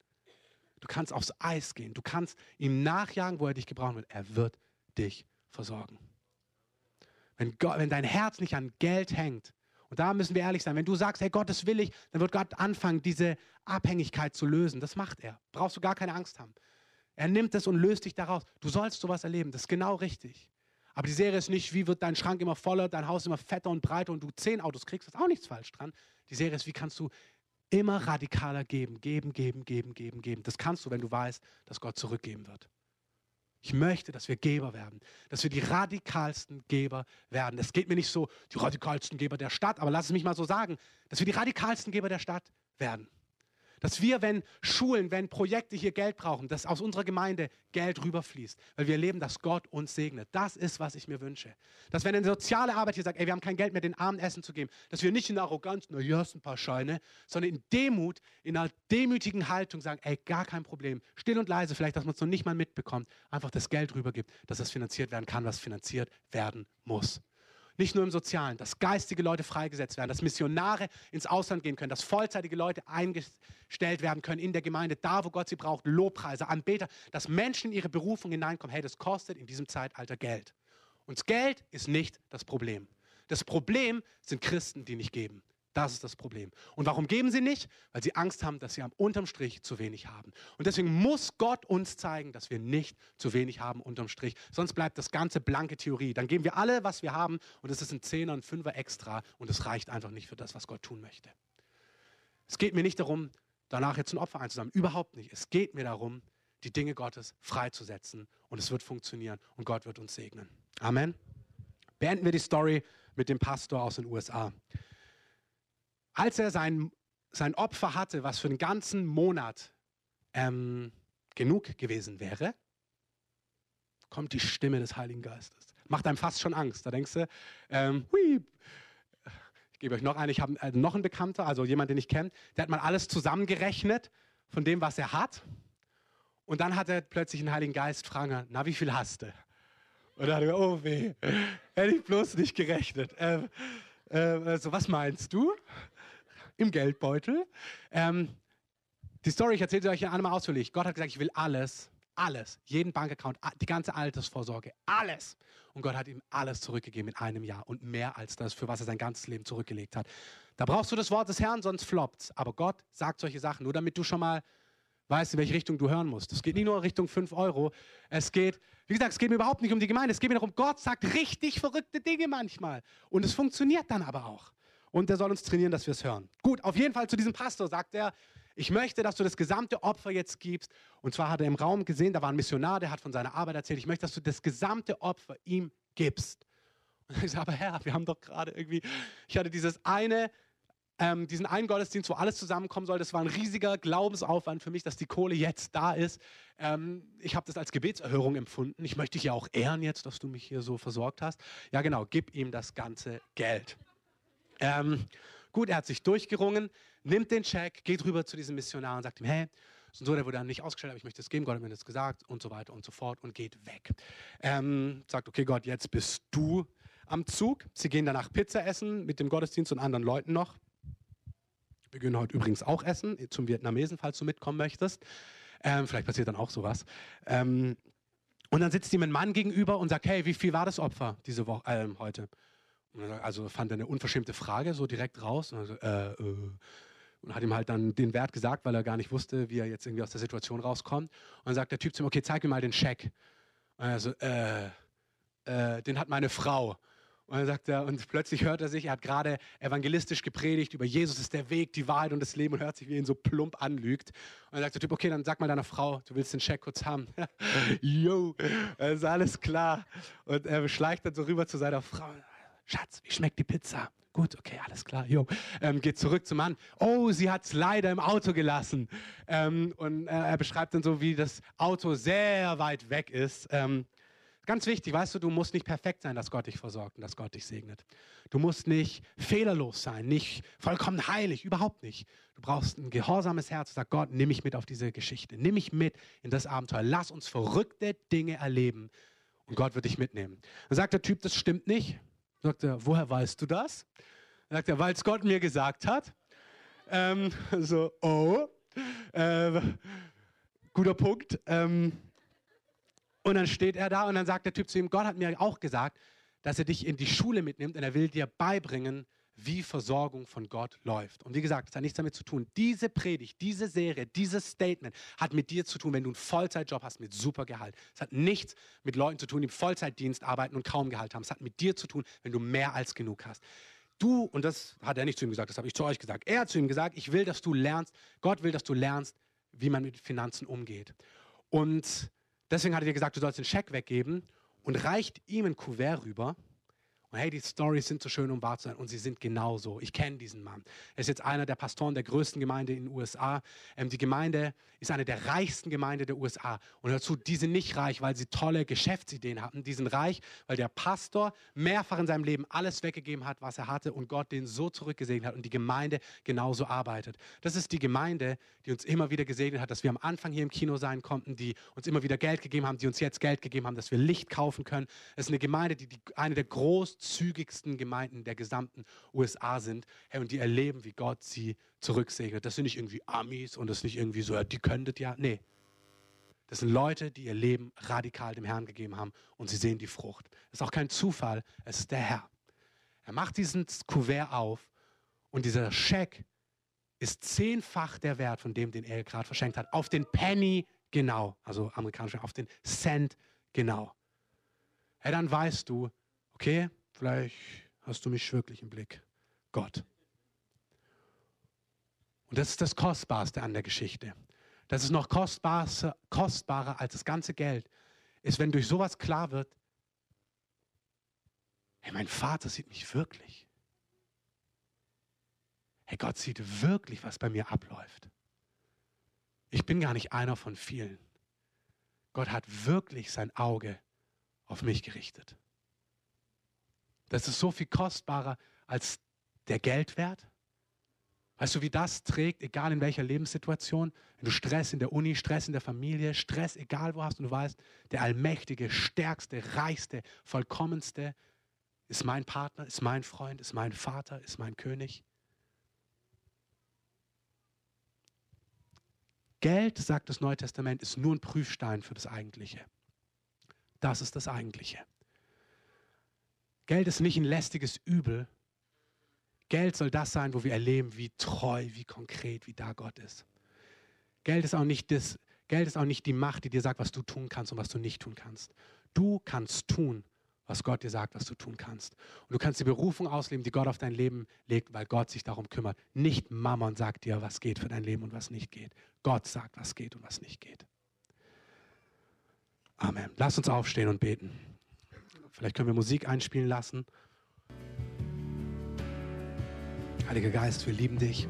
Du kannst aufs Eis gehen. Du kannst ihm nachjagen, wo er dich gebrauchen wird. Er wird dich versorgen. Wenn, Gott, wenn dein Herz nicht an Geld hängt, und da müssen wir ehrlich sein, wenn du sagst, hey Gott, das will ich, dann wird Gott anfangen, diese Abhängigkeit zu lösen. Das macht er. Brauchst du gar keine Angst haben. Er nimmt es und löst dich daraus. Du sollst sowas erleben. Das ist genau richtig. Aber die Serie ist nicht, wie wird dein Schrank immer voller, dein Haus immer fetter und breiter und du zehn Autos kriegst. Das ist auch nichts falsch dran. Die Serie ist, wie kannst du immer radikaler geben, geben, geben, geben, geben, geben. Das kannst du, wenn du weißt, dass Gott zurückgeben wird. Ich möchte, dass wir Geber werden, dass wir die radikalsten Geber werden. Es geht mir nicht so, die radikalsten Geber der Stadt, aber lass es mich mal so sagen, dass wir die radikalsten Geber der Stadt werden. Dass wir, wenn Schulen, wenn Projekte hier Geld brauchen, dass aus unserer Gemeinde Geld rüberfließt, weil wir erleben, dass Gott uns segnet. Das ist, was ich mir wünsche. Dass wenn eine soziale Arbeit hier sagt, ey, wir haben kein Geld mehr, den Armen Essen zu geben, dass wir nicht in Arroganz, na ja, ein paar Scheine, sondern in Demut, in einer demütigen Haltung sagen, ey, gar kein Problem. Still und leise, vielleicht, dass man es noch nicht mal mitbekommt, einfach das Geld rübergibt, dass das finanziert werden kann, was finanziert werden muss. Nicht nur im Sozialen, dass geistige Leute freigesetzt werden, dass Missionare ins Ausland gehen können, dass vollzeitige Leute eingestellt werden können in der Gemeinde, da wo Gott sie braucht, Lobpreise, Anbeter, dass Menschen in ihre Berufung hineinkommen. Hey, das kostet in diesem Zeitalter Geld. Und Geld ist nicht das Problem. Das Problem sind Christen, die nicht geben. Das ist das Problem. Und warum geben sie nicht? Weil sie Angst haben, dass sie am unterm Strich zu wenig haben. Und deswegen muss Gott uns zeigen, dass wir nicht zu wenig haben unterm Strich. Sonst bleibt das ganze blanke Theorie. Dann geben wir alle, was wir haben, und es ist ein Zehner und Fünfer extra und es reicht einfach nicht für das, was Gott tun möchte. Es geht mir nicht darum, danach jetzt ein Opfer einzusammeln. Überhaupt nicht. Es geht mir darum, die Dinge Gottes freizusetzen und es wird funktionieren und Gott wird uns segnen. Amen. Beenden wir die Story mit dem Pastor aus den USA. Als er sein, sein Opfer hatte, was für einen ganzen Monat ähm, genug gewesen wäre, kommt die Stimme des Heiligen Geistes. Macht einem fast schon Angst. Da denkst du, ähm, hui, ich gebe euch noch einen, ich habe äh, noch einen Bekannter, also jemand, den ich kenne, der hat mal alles zusammengerechnet von dem, was er hat. Und dann hat er plötzlich einen Heiligen Geist fragen, na, wie viel hast du? Und dann hat er, oh weh, hätte ich bloß nicht gerechnet. Ähm, äh, so, was meinst du? Im Geldbeutel. Ähm, die Story, ich erzähle sie euch ja einmal ausführlich. Gott hat gesagt, ich will alles, alles, jeden Bankaccount, die ganze Altersvorsorge, alles. Und Gott hat ihm alles zurückgegeben in einem Jahr und mehr als das, für was er sein ganzes Leben zurückgelegt hat. Da brauchst du das Wort des Herrn, sonst floppt's. Aber Gott sagt solche Sachen, nur damit du schon mal weißt, in welche Richtung du hören musst. Es geht nicht nur Richtung 5 Euro. Es geht, wie gesagt, es geht mir überhaupt nicht um die Gemeinde. Es geht mir darum, Gott sagt richtig verrückte Dinge manchmal. Und es funktioniert dann aber auch. Und der soll uns trainieren, dass wir es hören. Gut, auf jeden Fall zu diesem Pastor sagt er, ich möchte, dass du das gesamte Opfer jetzt gibst. Und zwar hat er im Raum gesehen, da war ein Missionar, der hat von seiner Arbeit erzählt. Ich möchte, dass du das gesamte Opfer ihm gibst. (laughs) Und ich sage, aber Herr, wir haben doch gerade irgendwie, ich hatte dieses eine ähm, diesen einen Gottesdienst, wo alles zusammenkommen soll. Das war ein riesiger Glaubensaufwand für mich, dass die Kohle jetzt da ist. Ähm, ich habe das als Gebetserhörung empfunden. Ich möchte dich ja auch ehren jetzt, dass du mich hier so versorgt hast. Ja, genau, gib ihm das ganze Geld. Ähm, gut, er hat sich durchgerungen, nimmt den Check, geht rüber zu diesem Missionar und sagt ihm, hey, so, der wurde dann nicht ausgestellt, aber ich möchte es geben, Gott hat mir das gesagt und so weiter und so fort und geht weg. Ähm, sagt, okay Gott, jetzt bist du am Zug. Sie gehen danach Pizza essen mit dem Gottesdienst und anderen Leuten noch. Wir gehen heute übrigens auch essen zum Vietnamesen, falls du mitkommen möchtest. Ähm, vielleicht passiert dann auch sowas. Ähm, und dann sitzt ihm ein Mann gegenüber und sagt, hey, wie viel war das Opfer diese Woche, äh, heute? Also fand er eine unverschämte Frage so direkt raus. Und, so, äh, äh, und hat ihm halt dann den Wert gesagt, weil er gar nicht wusste, wie er jetzt irgendwie aus der Situation rauskommt. Und dann sagt der Typ zu ihm, okay, zeig mir mal den Scheck. Und er so, äh, äh, den hat meine Frau. Und dann sagt er, und plötzlich hört er sich, er hat gerade evangelistisch gepredigt über Jesus ist der Weg, die Wahrheit und das Leben und hört sich, wie er ihn so plump anlügt. Und dann sagt der Typ, okay, dann sag mal deiner Frau, du willst den Scheck kurz haben. (laughs) Jo, ist alles klar. Und er schleicht dann so rüber zu seiner Frau. Schatz, wie schmeckt die Pizza? Gut, okay, alles klar. Jo. Ähm, geht zurück zum Mann. Oh, sie hat es leider im Auto gelassen. Ähm, und äh, er beschreibt dann so, wie das Auto sehr weit weg ist. Ähm, Ganz wichtig, weißt du, du musst nicht perfekt sein, dass Gott dich versorgt und dass Gott dich segnet. Du musst nicht fehlerlos sein, nicht vollkommen heilig, überhaupt nicht. Du brauchst ein gehorsames Herz. Sag Gott, nimm mich mit auf diese Geschichte. Nimm mich mit in das Abenteuer. Lass uns verrückte Dinge erleben und Gott wird dich mitnehmen. Dann sagt der Typ, das stimmt nicht. Sagt er, woher weißt du das? Sagt er, weil es Gott mir gesagt hat. Ähm, (laughs) so, oh, äh, guter Punkt. Ähm, und dann steht er da und dann sagt der Typ zu ihm, Gott hat mir auch gesagt, dass er dich in die Schule mitnimmt und er will dir beibringen, wie Versorgung von Gott läuft. Und wie gesagt, es hat nichts damit zu tun. Diese Predigt, diese Serie, dieses Statement hat mit dir zu tun, wenn du einen Vollzeitjob hast mit super Gehalt. Es hat nichts mit Leuten zu tun, die im Vollzeitdienst arbeiten und kaum Gehalt haben. Es hat mit dir zu tun, wenn du mehr als genug hast. Du, und das hat er nicht zu ihm gesagt, das habe ich zu euch gesagt. Er hat zu ihm gesagt, ich will, dass du lernst, Gott will, dass du lernst, wie man mit Finanzen umgeht. Und Deswegen hat er dir gesagt, du sollst den Scheck weggeben und reicht ihm ein Kuvert rüber. Und hey, die Stories sind so schön, um wahr zu sein. Und sie sind genauso. Ich kenne diesen Mann. Er ist jetzt einer der Pastoren der größten Gemeinde in den USA. Ähm, die Gemeinde ist eine der reichsten Gemeinden der USA. Und dazu, die sind nicht reich, weil sie tolle Geschäftsideen hatten. Die sind reich, weil der Pastor mehrfach in seinem Leben alles weggegeben hat, was er hatte und Gott den so zurückgesegnet hat und die Gemeinde genauso arbeitet. Das ist die Gemeinde, die uns immer wieder gesegnet hat, dass wir am Anfang hier im Kino sein konnten, die uns immer wieder Geld gegeben haben, die uns jetzt Geld gegeben haben, dass wir Licht kaufen können. Es ist eine Gemeinde, die, die eine der groß großzügigsten Gemeinden der gesamten USA sind hey, und die erleben, wie Gott sie zurücksegnet. Das sind nicht irgendwie Amis und das ist nicht irgendwie so, die könntet ja. Nee. Das sind Leute, die ihr Leben radikal dem Herrn gegeben haben und sie sehen die Frucht. Das ist auch kein Zufall, es ist der Herr. Er macht diesen Kuvert auf und dieser Scheck ist zehnfach der Wert von dem, den er gerade verschenkt hat. Auf den Penny genau, also amerikanisch, auf den Cent genau. Hey, dann weißt du, okay, Vielleicht hast du mich wirklich im Blick, Gott. Und das ist das Kostbarste an der Geschichte. Das ist noch kostbarer, kostbarer als das ganze Geld, ist, wenn durch sowas klar wird, hey, mein Vater sieht mich wirklich. Hey, Gott sieht wirklich, was bei mir abläuft. Ich bin gar nicht einer von vielen. Gott hat wirklich sein Auge auf mich gerichtet. Das ist so viel kostbarer als der Geldwert. Weißt du, wie das trägt, egal in welcher Lebenssituation? Wenn du Stress in der Uni, Stress in der Familie, Stress egal wo hast und du weißt, der allmächtige, stärkste, reichste, vollkommenste ist mein Partner, ist mein Freund, ist mein Vater, ist mein König. Geld, sagt das Neue Testament, ist nur ein Prüfstein für das Eigentliche. Das ist das Eigentliche. Geld ist nicht ein lästiges Übel. Geld soll das sein, wo wir erleben, wie treu, wie konkret, wie da Gott ist. Geld ist auch nicht das, Geld ist auch nicht die Macht, die dir sagt, was du tun kannst und was du nicht tun kannst. Du kannst tun, was Gott dir sagt, was du tun kannst. Und du kannst die Berufung ausleben, die Gott auf dein Leben legt, weil Gott sich darum kümmert. Nicht Mammon sagt dir, was geht für dein Leben und was nicht geht. Gott sagt, was geht und was nicht geht. Amen. Lass uns aufstehen und beten. Vielleicht können wir Musik einspielen lassen. Heiliger Geist, wir lieben dich.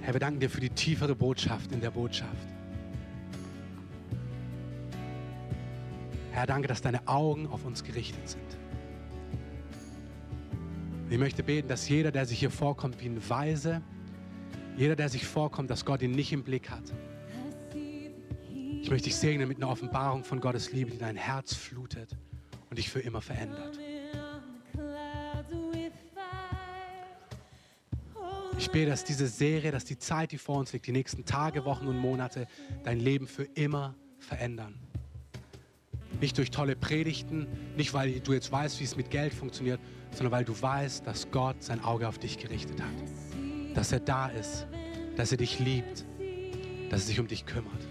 Herr, wir danken dir für die tiefere Botschaft in der Botschaft. Herr, danke, dass deine Augen auf uns gerichtet sind. Ich möchte beten, dass jeder, der sich hier vorkommt wie ein Weise, jeder, der sich vorkommt, dass Gott ihn nicht im Blick hat, ich möchte dich segnen mit einer Offenbarung von Gottes Liebe, die dein Herz flutet und dich für immer verändert. Ich bete, dass diese Serie, dass die Zeit, die vor uns liegt, die nächsten Tage, Wochen und Monate, dein Leben für immer verändern. Nicht durch tolle Predigten, nicht weil du jetzt weißt, wie es mit Geld funktioniert, sondern weil du weißt, dass Gott sein Auge auf dich gerichtet hat. Dass er da ist, dass er dich liebt, dass er sich um dich kümmert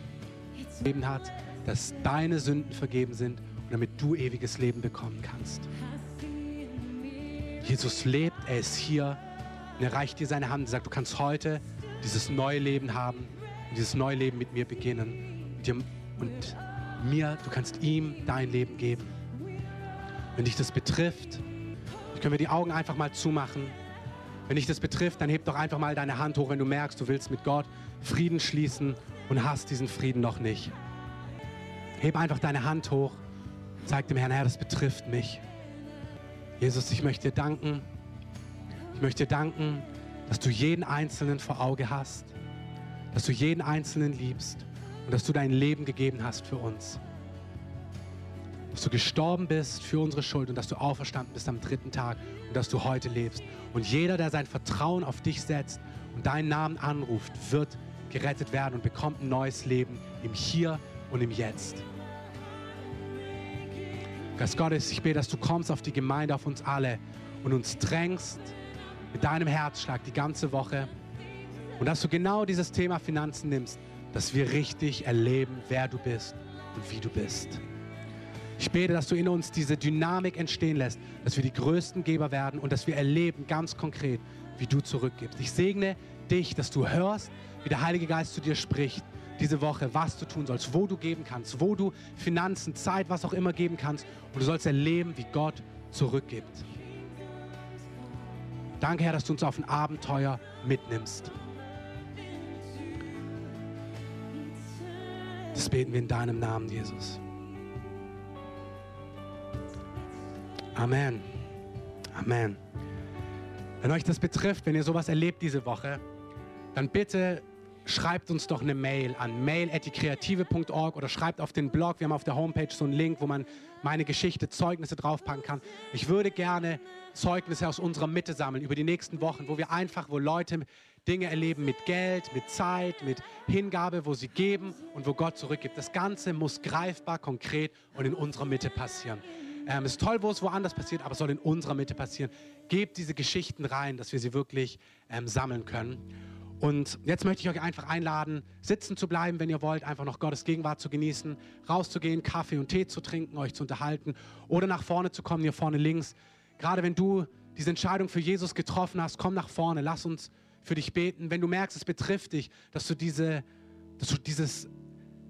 gegeben hat, dass deine Sünden vergeben sind und damit du ewiges Leben bekommen kannst. Jesus lebt, er ist hier und er reicht dir seine Hand und sagt, du kannst heute dieses neue Leben haben und dieses neue Leben mit mir beginnen und mir, du kannst ihm dein Leben geben. Wenn dich das betrifft, können wir die Augen einfach mal zumachen. Wenn dich das betrifft, dann heb doch einfach mal deine Hand hoch, wenn du merkst, du willst mit Gott Frieden schließen und hast diesen Frieden noch nicht. Heb einfach deine Hand hoch. Zeig dem Herrn, Herr, das betrifft mich. Jesus, ich möchte dir danken. Ich möchte dir danken, dass du jeden Einzelnen vor Auge hast, dass du jeden Einzelnen liebst und dass du dein Leben gegeben hast für uns. Dass du gestorben bist für unsere Schuld und dass du auferstanden bist am dritten Tag und dass du heute lebst. Und jeder, der sein Vertrauen auf dich setzt und deinen Namen anruft, wird gerettet werden und bekommt ein neues Leben im Hier und im Jetzt. Geist Gottes, ich bete, dass du kommst auf die Gemeinde, auf uns alle und uns drängst mit deinem Herzschlag die ganze Woche und dass du genau dieses Thema Finanzen nimmst, dass wir richtig erleben, wer du bist und wie du bist. Ich bete, dass du in uns diese Dynamik entstehen lässt, dass wir die größten Geber werden und dass wir erleben ganz konkret, wie du zurückgibst. Ich segne dich, dass du hörst, wie der Heilige Geist zu dir spricht diese Woche, was du tun sollst, wo du geben kannst, wo du Finanzen, Zeit, was auch immer geben kannst. Und du sollst erleben, wie Gott zurückgibt. Danke, Herr, dass du uns auf ein Abenteuer mitnimmst. Das beten wir in deinem Namen, Jesus. Amen. Amen. Wenn euch das betrifft, wenn ihr sowas erlebt diese Woche, dann bitte schreibt uns doch eine Mail an mail.kreative.org oder schreibt auf den Blog. Wir haben auf der Homepage so einen Link, wo man meine Geschichte, Zeugnisse draufpacken kann. Ich würde gerne Zeugnisse aus unserer Mitte sammeln über die nächsten Wochen, wo wir einfach, wo Leute Dinge erleben mit Geld, mit Zeit, mit Hingabe, wo sie geben und wo Gott zurückgibt. Das Ganze muss greifbar, konkret und in unserer Mitte passieren. Ähm, es ist toll, wo es woanders passiert, aber es soll in unserer Mitte passieren. Gebt diese Geschichten rein, dass wir sie wirklich ähm, sammeln können. Und jetzt möchte ich euch einfach einladen, sitzen zu bleiben, wenn ihr wollt, einfach noch Gottes Gegenwart zu genießen, rauszugehen, Kaffee und Tee zu trinken, euch zu unterhalten oder nach vorne zu kommen, hier vorne links. Gerade wenn du diese Entscheidung für Jesus getroffen hast, komm nach vorne, lass uns für dich beten. Wenn du merkst, es betrifft dich, dass du, diese, dass du dieses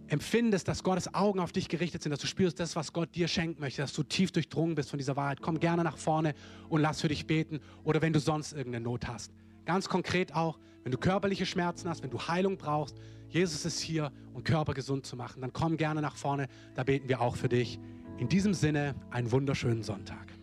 empfindest, dass Gottes Augen auf dich gerichtet sind, dass du spürst, das, was Gott dir schenken möchte, dass du tief durchdrungen bist von dieser Wahrheit, komm gerne nach vorne und lass für dich beten oder wenn du sonst irgendeine Not hast. Ganz konkret auch, wenn du körperliche Schmerzen hast, wenn du Heilung brauchst, Jesus ist hier, um Körper gesund zu machen, dann komm gerne nach vorne, da beten wir auch für dich. In diesem Sinne, einen wunderschönen Sonntag.